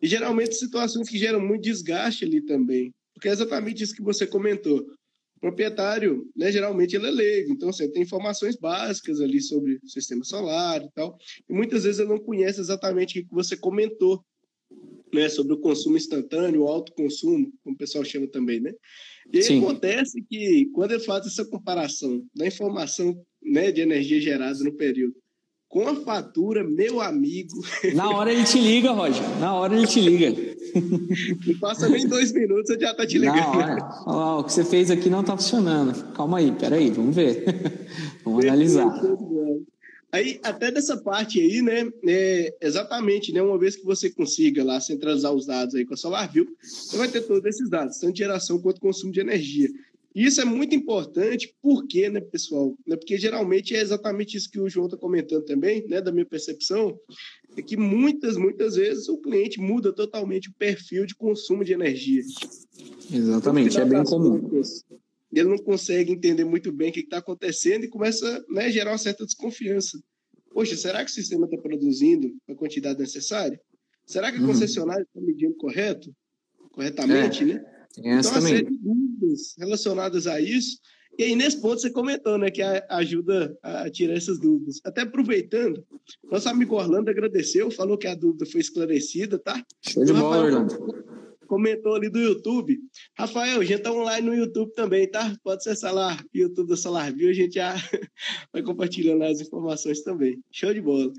E geralmente situações que geram muito desgaste ali também, porque é exatamente isso que você comentou proprietário, né, geralmente ele é leigo, então você tem informações básicas ali sobre o sistema solar e tal, e muitas vezes ele não conhece exatamente o que você comentou, né, sobre o consumo instantâneo, o alto consumo, como o pessoal chama também, né? E acontece que quando ele faz essa comparação da informação, né, de energia gerada no período com a fatura, meu amigo. Na hora ele te liga, Roger. Na hora ele te liga. *laughs* Não passa nem dois minutos, ele já tá te ligando. Na hora. Ó, o que você fez aqui não tá funcionando. Calma aí, peraí, vamos ver. *laughs* vamos analisar. Aí, até dessa parte aí, né, é, exatamente, né, uma vez que você consiga lá centralizar os dados aí com a SolarView, você vai ter todos esses dados, tanto de geração quanto consumo de energia. E isso é muito importante, porque, né, pessoal? Né, porque geralmente é exatamente isso que o João está comentando também, né, da minha percepção, é que muitas, muitas vezes o cliente muda totalmente o perfil de consumo de energia. Exatamente, é bem comum. Ele não consegue entender muito bem o que está acontecendo e começa né, a gerar uma certa desconfiança. Poxa, será que o sistema está produzindo a quantidade necessária? Será que a uhum. concessionária está medindo correto? Corretamente, é. né? Tem essa então, também. Uma dúvidas relacionadas a isso. E aí, nesse ponto, você comentou, né, que ajuda a tirar essas dúvidas. Até aproveitando, nosso amigo Orlando agradeceu, falou que a dúvida foi esclarecida, tá? Show de bola, Orlando. Comentou ali do YouTube. Rafael, a gente tá online no YouTube também, tá? Pode acessar lá, YouTube da SolarView, a gente já *laughs* vai compartilhando as informações também. Show de bola.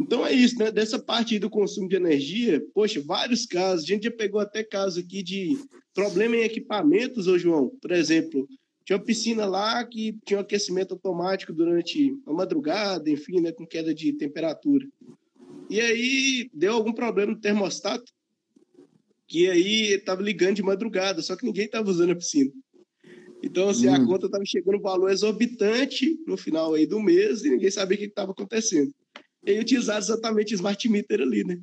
Então é isso, né? Dessa parte do consumo de energia, poxa, vários casos. A gente já pegou até casos aqui de problema em equipamentos, ô João. Por exemplo, tinha uma piscina lá que tinha um aquecimento automático durante a madrugada, enfim, né? Com queda de temperatura. E aí deu algum problema no termostato, que aí estava ligando de madrugada, só que ninguém estava usando a piscina. Então, assim, hum. a conta estava chegando um valor exorbitante no final aí do mês e ninguém sabia o que estava acontecendo e utilizaram exatamente o smart meter ali, né?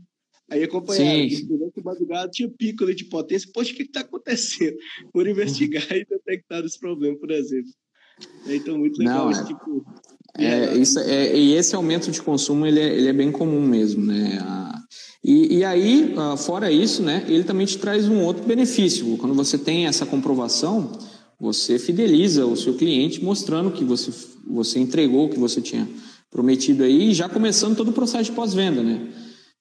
Aí acompanharam, durante o madrugada tinha pico ali de potência. Poxa, o que está acontecendo? *laughs* Por investigar e detectar esse problema, por exemplo. Então, muito legal Não, esse é, tipo. É, isso é, e esse aumento de consumo ele é, ele é bem comum mesmo, né? E, e aí, ah, fora isso, né, ele também te traz um outro benefício. Quando você tem essa comprovação, você fideliza o seu cliente mostrando que você, você entregou o que você tinha prometido aí, já começando todo o processo de pós-venda, né?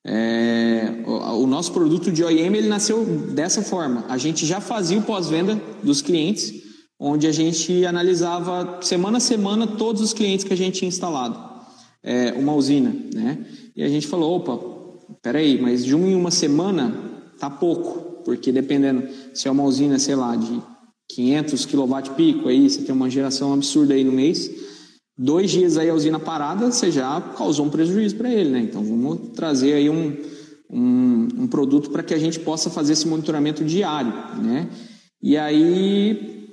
É, o, o, nosso produto de OEM ele nasceu dessa forma. A gente já fazia o pós-venda dos clientes, onde a gente analisava semana a semana todos os clientes que a gente tinha instalado, é, uma usina, né? E a gente falou, opa, peraí, mas de uma em uma semana tá pouco, porque dependendo se é uma usina, sei lá, de 500 kW pico, aí você tem uma geração absurda aí no mês, dois dias aí a usina parada, você já causou um prejuízo para ele, né? Então vamos trazer aí um, um, um produto para que a gente possa fazer esse monitoramento diário, né? E aí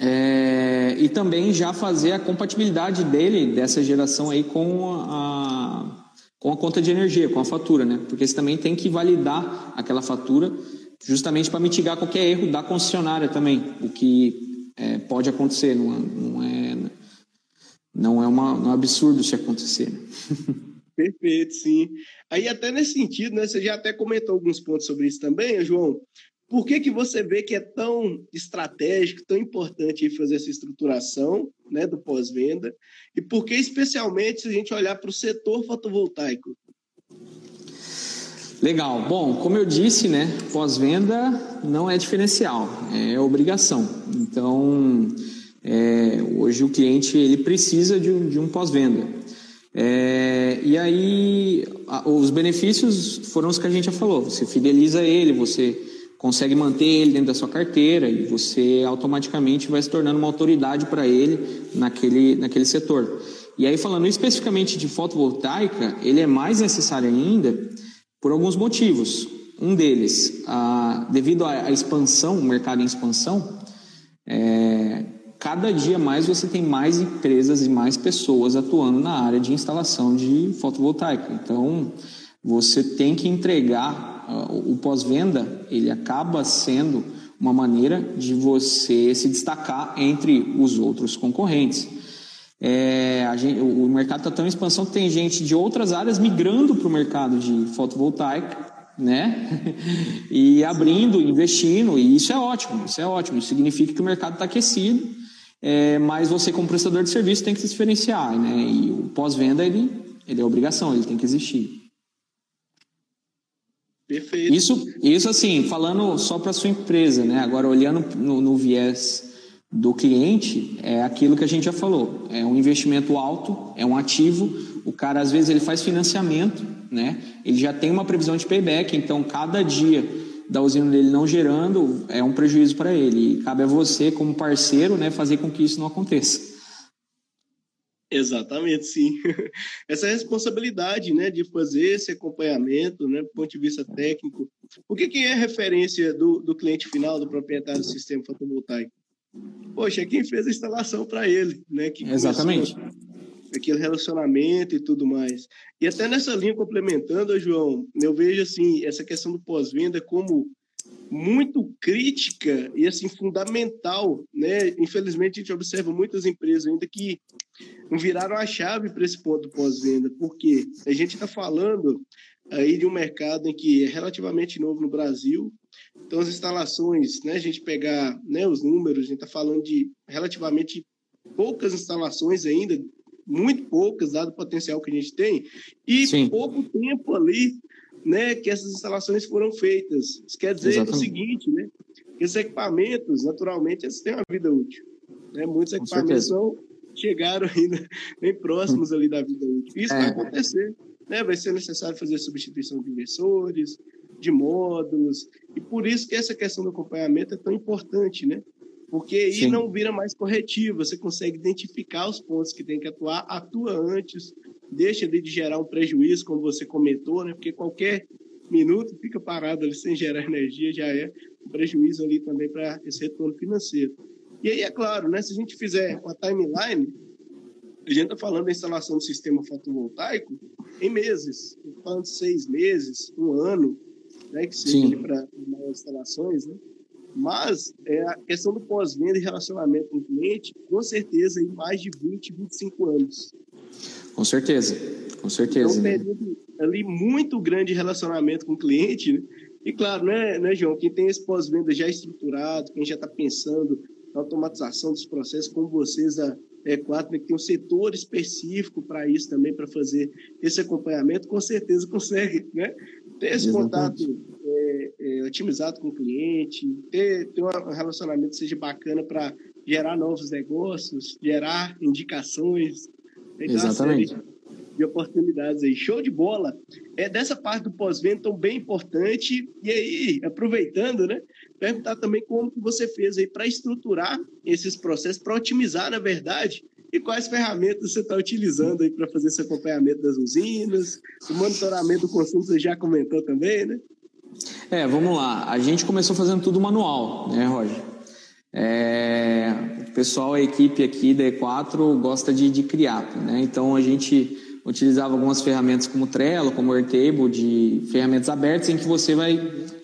é, e também já fazer a compatibilidade dele dessa geração aí com a com a conta de energia, com a fatura, né? Porque você também tem que validar aquela fatura justamente para mitigar qualquer erro da concessionária também, o que é, pode acontecer, não, não é não é uma, um absurdo se acontecer. *laughs* Perfeito, sim. Aí até nesse sentido, né, você já até comentou alguns pontos sobre isso também, João. Por que, que você vê que é tão estratégico, tão importante fazer essa estruturação né, do pós-venda? E por que, especialmente, se a gente olhar para o setor fotovoltaico? Legal. Bom, como eu disse, né, pós-venda não é diferencial, é obrigação. Então, é, hoje o cliente ele precisa de um, de um pós-venda. É, e aí a, os benefícios foram os que a gente já falou. Você fideliza ele, você consegue manter ele dentro da sua carteira e você automaticamente vai se tornando uma autoridade para ele naquele, naquele setor. E aí falando especificamente de fotovoltaica, ele é mais necessário ainda por alguns motivos. Um deles, a, devido à expansão, o mercado em expansão, é, cada dia mais você tem mais empresas e mais pessoas atuando na área de instalação de fotovoltaica. Então, você tem que entregar uh, o pós-venda, ele acaba sendo uma maneira de você se destacar entre os outros concorrentes. É, gente, o mercado está tão em expansão que tem gente de outras áreas migrando para o mercado de fotovoltaica, né? *laughs* e abrindo, investindo, e isso é ótimo, isso é ótimo. Isso significa que o mercado está aquecido é, mas você, como prestador de serviço, tem que se diferenciar, né? E o pós-venda, ele, ele é obrigação, ele tem que existir. Perfeito. Isso, isso assim, falando só para sua empresa, né? Agora, olhando no, no viés do cliente, é aquilo que a gente já falou. É um investimento alto, é um ativo. O cara, às vezes, ele faz financiamento, né? Ele já tem uma previsão de payback, então, cada dia da usina dele não gerando é um prejuízo para ele. E cabe a você, como parceiro, né, fazer com que isso não aconteça. Exatamente, sim. *laughs* Essa responsabilidade, né, de fazer esse acompanhamento, né, do ponto de vista técnico. O que, que é referência do, do cliente final, do proprietário do sistema fotovoltaico? Poxa, é quem fez a instalação para ele, né? Exatamente aquele relacionamento e tudo mais. E até nessa linha complementando, João, eu vejo assim essa questão do pós-venda como muito crítica e assim fundamental, né? Infelizmente a gente observa muitas empresas ainda que não viraram a chave para esse ponto pós-venda, porque a gente está falando aí de um mercado em que é relativamente novo no Brasil. Então as instalações, né? A gente pegar, né? Os números, a gente está falando de relativamente poucas instalações ainda muito poucas, dado o potencial que a gente tem, e Sim. pouco tempo ali né, que essas instalações foram feitas. Isso quer dizer Exatamente. o seguinte, né, que esses equipamentos, naturalmente, eles têm uma vida útil. Né? Muitos equipamentos não chegaram ainda *laughs* bem próximos ali da vida útil. Isso é. vai acontecer. Né? Vai ser necessário fazer substituição de inversores, de módulos, e por isso que essa questão do acompanhamento é tão importante, né? Porque aí Sim. não vira mais corretivo, você consegue identificar os pontos que tem que atuar, atua antes, deixa de gerar um prejuízo, como você comentou, né? Porque qualquer minuto fica parado ali sem gerar energia já é um prejuízo ali também para esse retorno financeiro. E aí, é claro, né, se a gente fizer uma timeline, a gente está falando da instalação do sistema fotovoltaico em meses, falando seis meses, um ano, né, que seja para instalações, né? Mas é, a questão do pós-venda e relacionamento com o cliente, com certeza, em mais de 20, 25 anos. Com certeza, com certeza. É um né? período ali muito grande de relacionamento com o cliente, né? E claro, né, né, João, quem tem esse pós-venda já estruturado, quem já está pensando na automatização dos processos, como vocês da E4, né, que tem um setor específico para isso também, para fazer esse acompanhamento, com certeza consegue né, ter esse Exatamente. contato é, otimizado com o cliente, ter, ter um relacionamento que seja bacana para gerar novos negócios, gerar indicações. Então, Exatamente. De oportunidades aí. Show de bola. É dessa parte do pós-venda bem importante. E aí, aproveitando, né? Perguntar também como que você fez aí para estruturar esses processos, para otimizar, na verdade, e quais ferramentas você está utilizando aí para fazer esse acompanhamento das usinas, o monitoramento do consumo, você já comentou também, né? É, vamos lá. A gente começou fazendo tudo manual, né, Roger? É, o pessoal, a equipe aqui da E4 gosta de, de criar, né? Então a gente utilizava algumas ferramentas como Trello, como Airtable, de ferramentas abertas em que você vai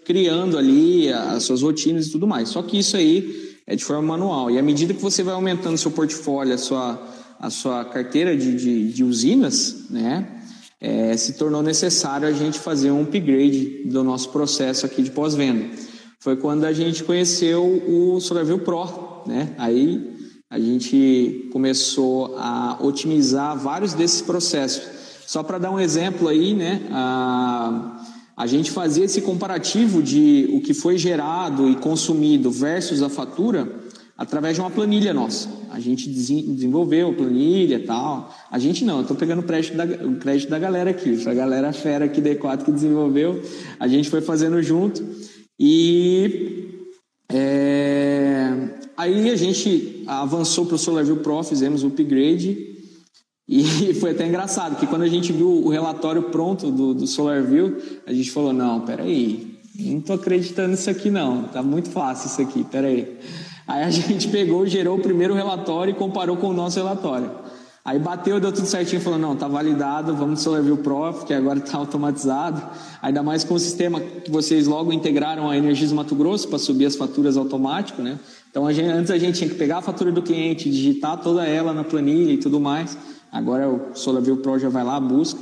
criando ali as suas rotinas e tudo mais. Só que isso aí é de forma manual. E à medida que você vai aumentando seu portfólio, a sua, a sua carteira de, de, de usinas, né, é, se tornou necessário a gente fazer um upgrade do nosso processo aqui de pós-venda. Foi quando a gente conheceu o SolarView Pro, né? Aí a gente começou a otimizar vários desses processos. Só para dar um exemplo aí, né? A, a gente fazia esse comparativo de o que foi gerado e consumido versus a fatura através de uma planilha nossa. A gente desenvolveu planilha e tal. A gente não, eu estou pegando o crédito, da, o crédito da galera aqui. Foi a galera fera aqui da E4 que desenvolveu. A gente foi fazendo junto. E é, aí a gente avançou para o SolarView Pro, fizemos o upgrade. E *laughs* foi até engraçado, que quando a gente viu o relatório pronto do, do SolarView, a gente falou, não, peraí, não estou acreditando nisso aqui não, tá muito fácil isso aqui, peraí. Aí a *laughs* gente pegou, gerou o primeiro relatório e comparou com o nosso relatório. Aí bateu, deu tudo certinho, falou, não, tá validado, vamos SolarView Pro, que agora está *laughs* automatizado. Ainda mais com o sistema que vocês logo integraram a Energisa Mato Grosso para subir as faturas automático, né? Então, a gente, antes a gente tinha que pegar a fatura do cliente, digitar toda ela na planilha e tudo mais. Agora o SolarView Pro já vai lá, busca.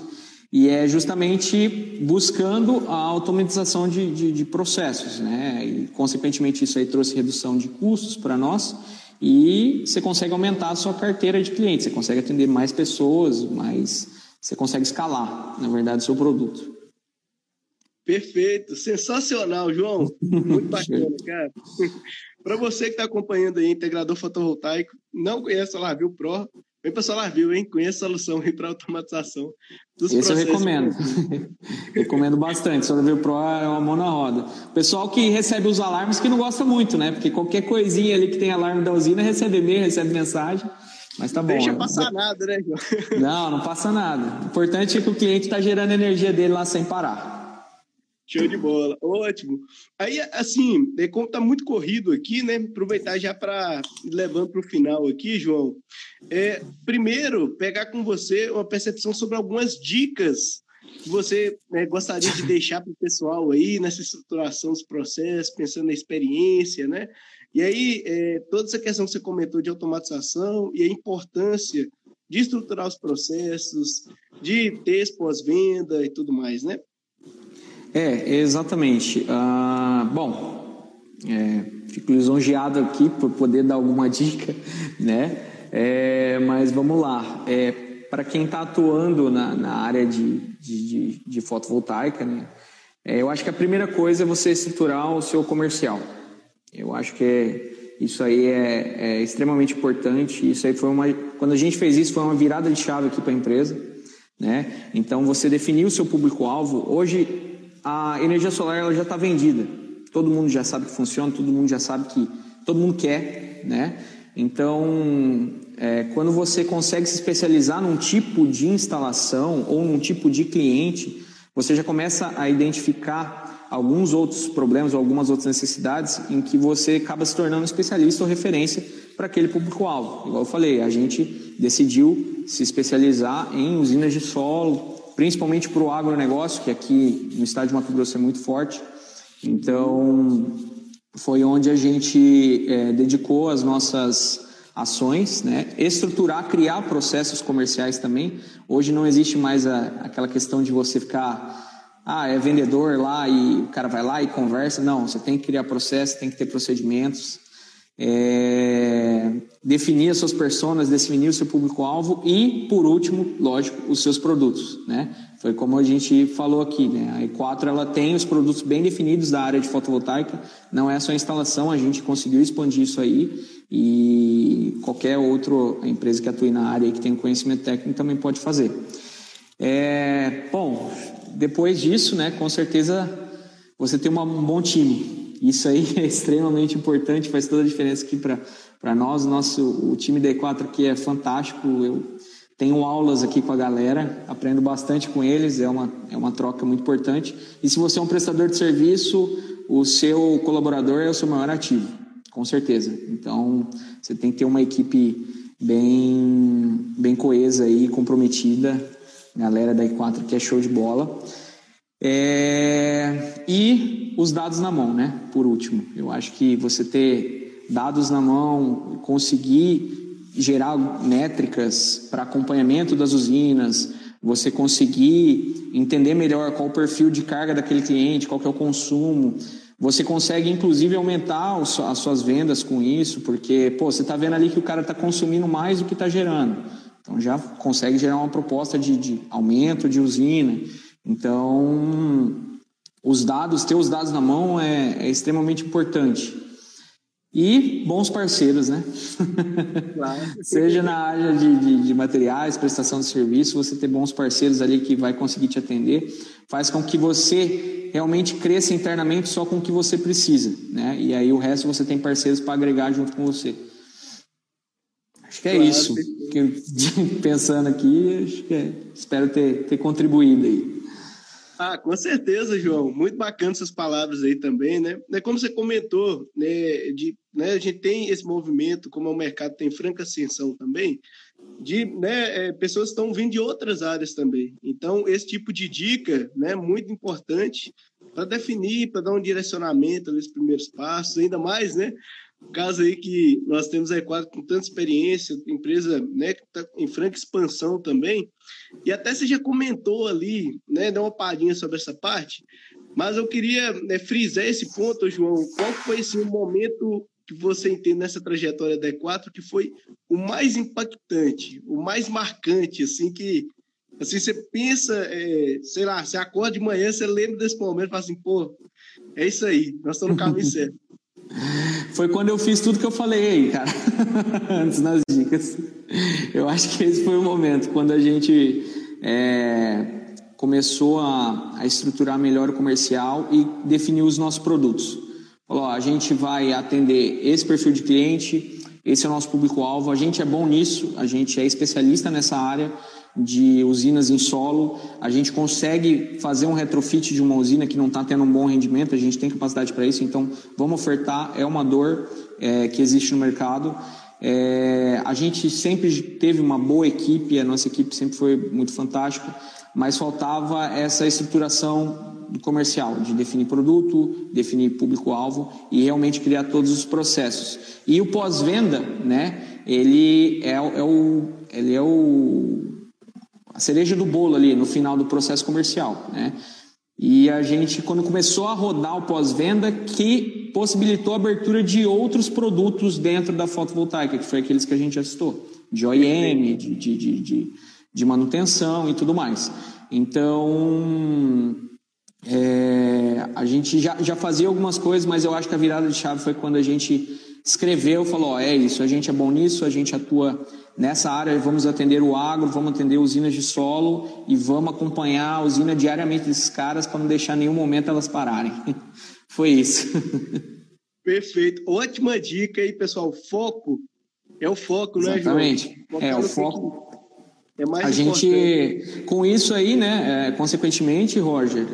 E é justamente buscando a automatização de, de, de processos, né? E, consequentemente, isso aí trouxe redução de custos para nós e você consegue aumentar a sua carteira de clientes, você consegue atender mais pessoas, mais você consegue escalar, na verdade, o seu produto. Perfeito, sensacional, João. Muito *laughs* bacana, cara. Para você que está acompanhando aí, integrador fotovoltaico, não conhece a Larvio Pro, vem para a Solarview, hein? Conheça a solução aí para automatização dos Esse processos. eu recomendo. *laughs* recomendo bastante. Solarview Pro é uma mão na roda. Pessoal que recebe os alarmes que não gosta muito, né? Porque qualquer coisinha ali que tem alarme da usina recebe e-mail, recebe mensagem. Mas tá bom. Deixa passar nada, né? Não, não passa nada. O importante é que o cliente está gerando energia dele lá sem parar. Show de bola, ótimo. Aí, assim, é, como está muito corrido aqui, né? Aproveitar já para levando para o final aqui, João. É, primeiro, pegar com você uma percepção sobre algumas dicas que você né, gostaria de deixar para o pessoal aí nessa estruturação dos processos, pensando na experiência, né? E aí, é, toda essa questão que você comentou de automatização e a importância de estruturar os processos, de ter pós-venda e tudo mais, né? É, exatamente. Ah, bom, é, fico lisonjeado aqui por poder dar alguma *laughs* dica, né? É, mas vamos lá. É, Para quem está atuando na, na área de, de, de, de fotovoltaica, né? É, eu acho que a primeira coisa é você estruturar o seu comercial. Eu acho que é, isso aí é, é, extremamente importante. Isso aí foi uma, quando a gente fez isso foi uma virada de chave aqui para a empresa, né? Então você definiu o seu público-alvo. Hoje a energia solar ela já está vendida. Todo mundo já sabe que funciona, todo mundo já sabe que todo mundo quer, né? Então, é, quando você consegue se especializar num tipo de instalação ou num tipo de cliente, você já começa a identificar alguns outros problemas ou algumas outras necessidades em que você acaba se tornando especialista ou referência para aquele público-alvo. Igual eu falei, a gente decidiu se especializar em usinas de solo, principalmente para o agronegócio, que aqui no estado de Mato Grosso é muito forte. Então, foi onde a gente é, dedicou as nossas ações, né? estruturar, criar processos comerciais também. Hoje não existe mais a, aquela questão de você ficar, ah, é vendedor lá e o cara vai lá e conversa. Não, você tem que criar processos, tem que ter procedimentos, é, definir as suas personas, definir o seu público-alvo e, por último, lógico, os seus produtos, né? Foi como a gente falou aqui, né? A E4 ela tem os produtos bem definidos da área de fotovoltaica, não é só instalação, a gente conseguiu expandir isso aí e qualquer outra empresa que atue na área e que tem conhecimento técnico também pode fazer. É, bom, depois disso, né, com certeza você tem um bom time, isso aí *laughs* é extremamente importante, faz toda a diferença aqui para nós. Nosso, o time D4 aqui é fantástico. Eu tenho aulas aqui com a galera, aprendo bastante com eles, é uma, é uma troca muito importante. E se você é um prestador de serviço, o seu colaborador é o seu maior ativo, com certeza. Então, você tem que ter uma equipe bem, bem coesa e comprometida galera da I4 que é show de bola. É... E os dados na mão, né? Por último, eu acho que você ter dados na mão, conseguir gerar métricas para acompanhamento das usinas, você conseguir entender melhor qual o perfil de carga daquele cliente, qual que é o consumo, você consegue, inclusive, aumentar as suas vendas com isso, porque, pô, você está vendo ali que o cara está consumindo mais do que está gerando. Então, já consegue gerar uma proposta de, de aumento de usina. Então, os dados, ter os dados na mão é, é extremamente importante. E bons parceiros, né? Claro. *laughs* Seja na área de, de, de, materiais, prestação de serviço, você ter bons parceiros ali que vai conseguir te atender, faz com que você realmente cresça internamente só com o que você precisa, né? E aí o resto você tem parceiros para agregar junto com você. Acho que é claro, isso. Que, *laughs* pensando aqui, acho que é, espero ter, ter contribuído aí. Ah, com certeza, João. Muito bacana essas palavras aí também, né? É como você comentou, né, de, né, a gente tem esse movimento, como o mercado tem franca ascensão também, de né, é, pessoas estão vindo de outras áreas também. Então, esse tipo de dica né, muito importante para definir, para dar um direcionamento nos primeiros passos, ainda mais, né? Caso aí que nós temos a E4 com tanta experiência, empresa né, que está em franca expansão também, e até você já comentou ali, né, deu uma palhinha sobre essa parte, mas eu queria né, frisar esse ponto, João, qual foi o momento que você entende nessa trajetória da E4 que foi o mais impactante, o mais marcante, assim, que assim, você pensa, é, sei lá, você acorda de manhã, você lembra desse momento e fala assim, pô, é isso aí, nós estamos no caminho *laughs* certo. Foi quando eu fiz tudo que eu falei cara, *laughs* antes nas dicas. Eu acho que esse foi o momento, quando a gente é, começou a, a, estruturar melhor o comercial e definir os nossos produtos. Falou, ó, a gente vai atender esse perfil de cliente, esse é o nosso público-alvo, a gente é bom nisso, a gente é especialista nessa área, de usinas em solo, a gente consegue fazer um retrofit de uma usina que não está tendo um bom rendimento, a gente tem capacidade para isso, então vamos ofertar, é uma dor é, que existe no mercado. É, a gente sempre teve uma boa equipe, a nossa equipe sempre foi muito fantástica, mas faltava essa estruturação comercial, de definir produto, definir público-alvo e realmente criar todos os processos. E o pós-venda, né, ele é, é, o, ele é o a cereja do bolo ali no final do processo comercial, né? E a gente, quando começou a rodar o pós-venda, que possibilitou a abertura de outros produtos dentro da fotovoltaica, que foi aqueles que a gente citou, de OEM, de, de, de, de, de manutenção e tudo mais. Então, é, a gente já, já fazia algumas coisas, mas eu acho que a virada de chave foi quando a gente escreveu, falou, é isso, a gente é bom nisso, a gente atua Nessa área, vamos atender o agro, vamos atender usinas de solo e vamos acompanhar a usina diariamente desses caras para não deixar nenhum momento elas pararem. *laughs* Foi isso. *laughs* Perfeito. Ótima dica aí, pessoal. Foco é o foco, né, Exatamente. João? É, o foco. É mais a importante. gente, com isso aí, né, é, consequentemente, Roger,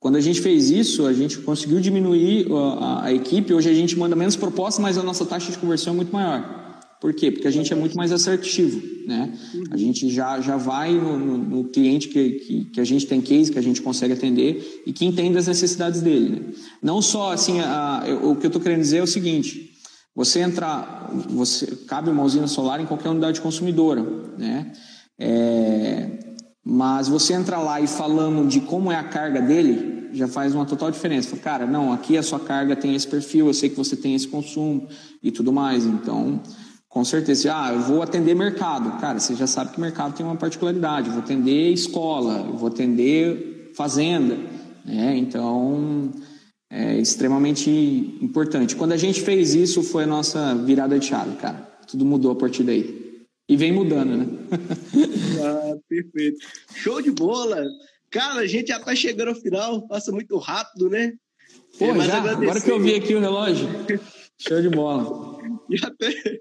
quando a gente fez isso, a gente conseguiu diminuir a, a equipe. Hoje a gente manda menos propostas, mas a nossa taxa de conversão é muito maior. Por quê? Porque a gente é muito mais assertivo, né? A gente já, já vai no, no, no cliente que, que, que, a gente tem case, que a gente consegue atender e que entende as necessidades dele, né? Não só, assim, a, a, o que eu estou querendo dizer é o seguinte, você entra, você, cabe uma usina solar em qualquer unidade consumidora, né? É, mas você entra lá e falando de como é a carga dele, já faz uma total diferença. Fala, cara, não, aqui a sua carga tem esse perfil, eu sei que você tem esse consumo e tudo mais. Então, com certeza. Ah, eu vou atender mercado. Cara, você já sabe que mercado tem uma particularidade. Eu vou atender escola, eu vou atender fazenda. Né? Então, é extremamente importante. Quando a gente fez isso, foi a nossa virada de chave, cara. Tudo mudou a partir daí. E vem mudando, né? *laughs* ah, perfeito. Show de bola. Cara, a gente já tá chegando ao final. Passa muito rápido, né? Pô, é, já? Agora que eu vi aqui o relógio. Show de bola. *laughs* Até...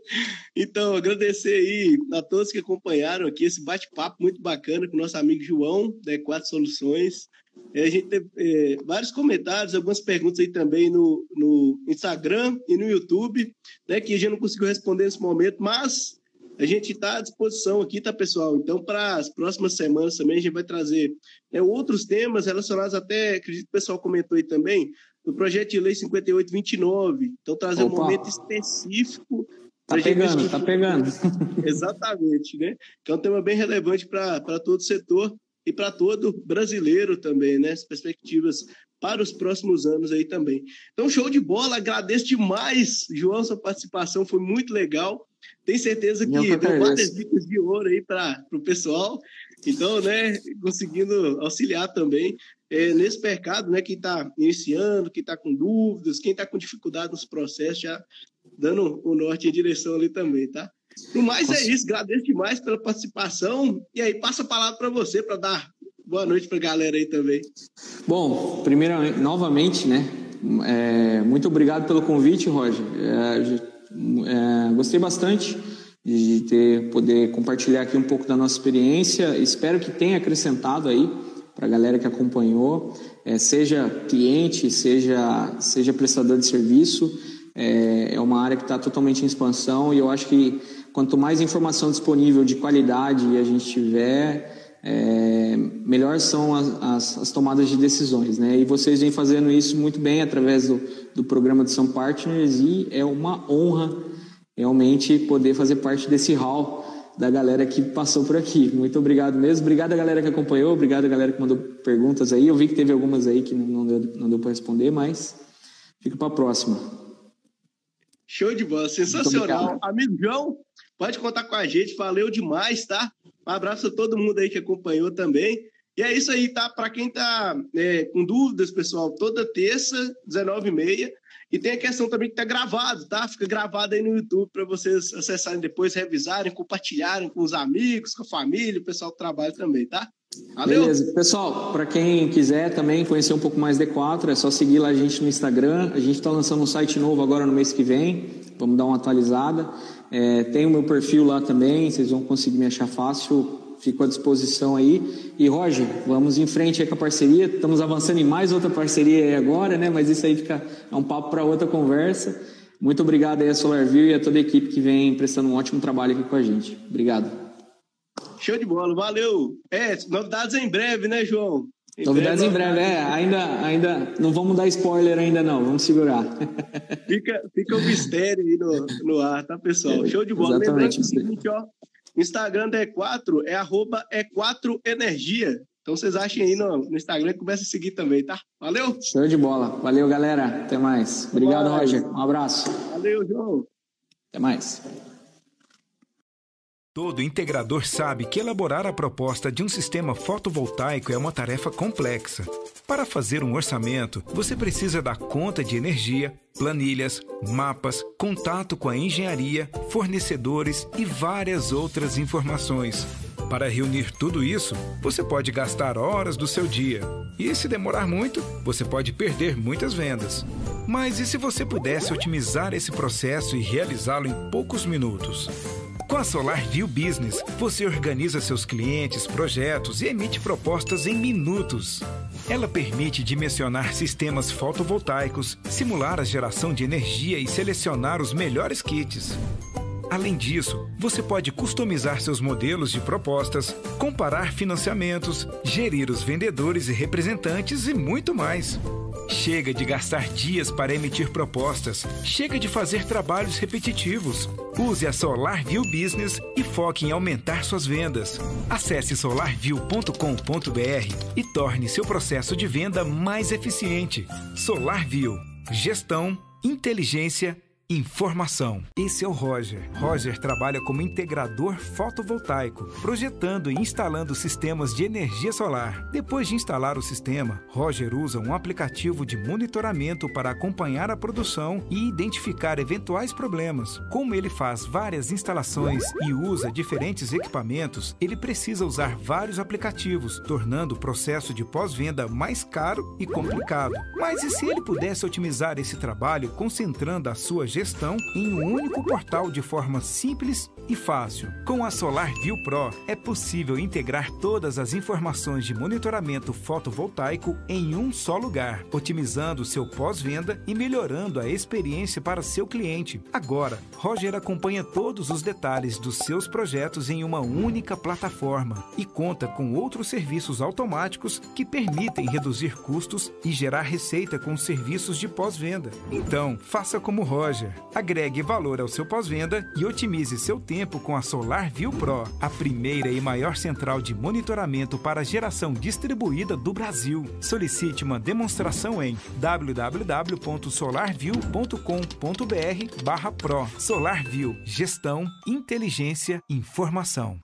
Então, agradecer aí a todos que acompanharam aqui esse bate-papo muito bacana com o nosso amigo João, da E4 Soluções. É, a gente teve é, vários comentários, algumas perguntas aí também no, no Instagram e no YouTube, né, que a gente não conseguiu responder nesse momento, mas a gente está à disposição aqui, tá, pessoal? Então, para as próximas semanas também, a gente vai trazer né, outros temas relacionados até, acredito que o pessoal comentou aí também, do projeto de lei 5829. Então, trazer Opa. um momento específico. Tá pegando, tá pegando. *laughs* Exatamente, né? Que é um tema bem relevante para todo o setor e para todo brasileiro também, né? As perspectivas para os próximos anos aí também. Então, show de bola, agradeço demais, João, sua participação foi muito legal. Tenho certeza que deu várias dicas de ouro aí para o pessoal. Então, né, conseguindo auxiliar também é, nesse mercado, né, quem está iniciando, quem está com dúvidas, quem está com dificuldade nos processos, já dando o norte e direção ali também, tá? No mais é Nossa. é isso, agradeço demais pela participação. E aí, passa a palavra para você para dar boa noite para a galera aí também. Bom, primeiramente, novamente, né? É, muito obrigado pelo convite, Roger. É, é, gostei bastante de ter poder compartilhar aqui um pouco da nossa experiência. Espero que tenha acrescentado aí para a galera que acompanhou, é, seja cliente, seja seja prestador de serviço. É, é uma área que está totalmente em expansão e eu acho que quanto mais informação disponível de qualidade a gente tiver, é, melhor são as, as, as, tomadas de decisões. Né? E vocês vêm fazendo isso muito bem através do, do programa de São Partners e é uma honra realmente poder fazer parte desse hall da galera que passou por aqui. Muito obrigado mesmo. Obrigado a galera que acompanhou, obrigado a galera que mandou perguntas aí. Eu vi que teve algumas aí que não deu, não deu para responder, mas fica para a próxima. Show de bola, sensacional. Amigo João, pode contar com a gente, valeu demais, tá? Um abraço a todo mundo aí que acompanhou também. E é isso aí, tá? Para quem tá é, com dúvidas, pessoal, toda terça, 19h30. E tem a questão também que tá gravado, tá? Fica gravado aí no YouTube para vocês acessarem depois, revisarem, compartilharem com os amigos, com a família, o pessoal que trabalha também, tá? Valeu. Beleza. Pessoal, para quem quiser também conhecer um pouco mais D4, é só seguir lá a gente no Instagram. A gente está lançando um site novo agora no mês que vem. Vamos dar uma atualizada. É, tem o meu perfil lá também, vocês vão conseguir me achar fácil, fico à disposição aí. E Roger, vamos em frente aí com a parceria, estamos avançando em mais outra parceria aí agora, né? Mas isso aí fica é um papo para outra conversa. Muito obrigado aí a SolarView e a toda a equipe que vem prestando um ótimo trabalho aqui com a gente. Obrigado. Show de bola, valeu. É, novidades em breve, né, João? Em Novidades breve, em breve, é. Ainda, ainda não vamos dar spoiler ainda não, vamos segurar. Fica, fica o mistério aí no, no ar, tá, pessoal? Show de bola. Exatamente. Lembrando o seguinte, ó, Instagram da E4 é arroba E4Energia. Então vocês achem aí no, no Instagram e comecem a seguir também, tá? Valeu? Show de bola. Valeu, galera. Até mais. Obrigado, Roger. Um abraço. Valeu, João. Até mais. Todo integrador sabe que elaborar a proposta de um sistema fotovoltaico é uma tarefa complexa. Para fazer um orçamento, você precisa dar conta de energia, planilhas, mapas, contato com a engenharia, fornecedores e várias outras informações. Para reunir tudo isso, você pode gastar horas do seu dia. E se demorar muito, você pode perder muitas vendas. Mas e se você pudesse otimizar esse processo e realizá-lo em poucos minutos? Com a Solar View Business, você organiza seus clientes, projetos e emite propostas em minutos. Ela permite dimensionar sistemas fotovoltaicos, simular a geração de energia e selecionar os melhores kits. Além disso, você pode customizar seus modelos de propostas, comparar financiamentos, gerir os vendedores e representantes e muito mais. Chega de gastar dias para emitir propostas. Chega de fazer trabalhos repetitivos. Use a SolarView Business e foque em aumentar suas vendas. Acesse solarview.com.br e torne seu processo de venda mais eficiente. SolarView. Gestão, inteligência Informação. Esse é o Roger. Roger trabalha como integrador fotovoltaico, projetando e instalando sistemas de energia solar. Depois de instalar o sistema, Roger usa um aplicativo de monitoramento para acompanhar a produção e identificar eventuais problemas. Como ele faz várias instalações e usa diferentes equipamentos, ele precisa usar vários aplicativos, tornando o processo de pós-venda mais caro e complicado. Mas e se ele pudesse otimizar esse trabalho concentrando a sua gestão gestão em um único portal de forma simples e fácil. Com a SolarView Pro é possível integrar todas as informações de monitoramento fotovoltaico em um só lugar, otimizando seu pós-venda e melhorando a experiência para seu cliente. Agora, Roger acompanha todos os detalhes dos seus projetos em uma única plataforma e conta com outros serviços automáticos que permitem reduzir custos e gerar receita com serviços de pós-venda. Então, faça como Roger. Agregue valor ao seu pós-venda e otimize seu tempo com a SolarView Pro, a primeira e maior central de monitoramento para geração distribuída do Brasil. Solicite uma demonstração em www.solarview.com.br/pro. SolarView, gestão, inteligência, informação.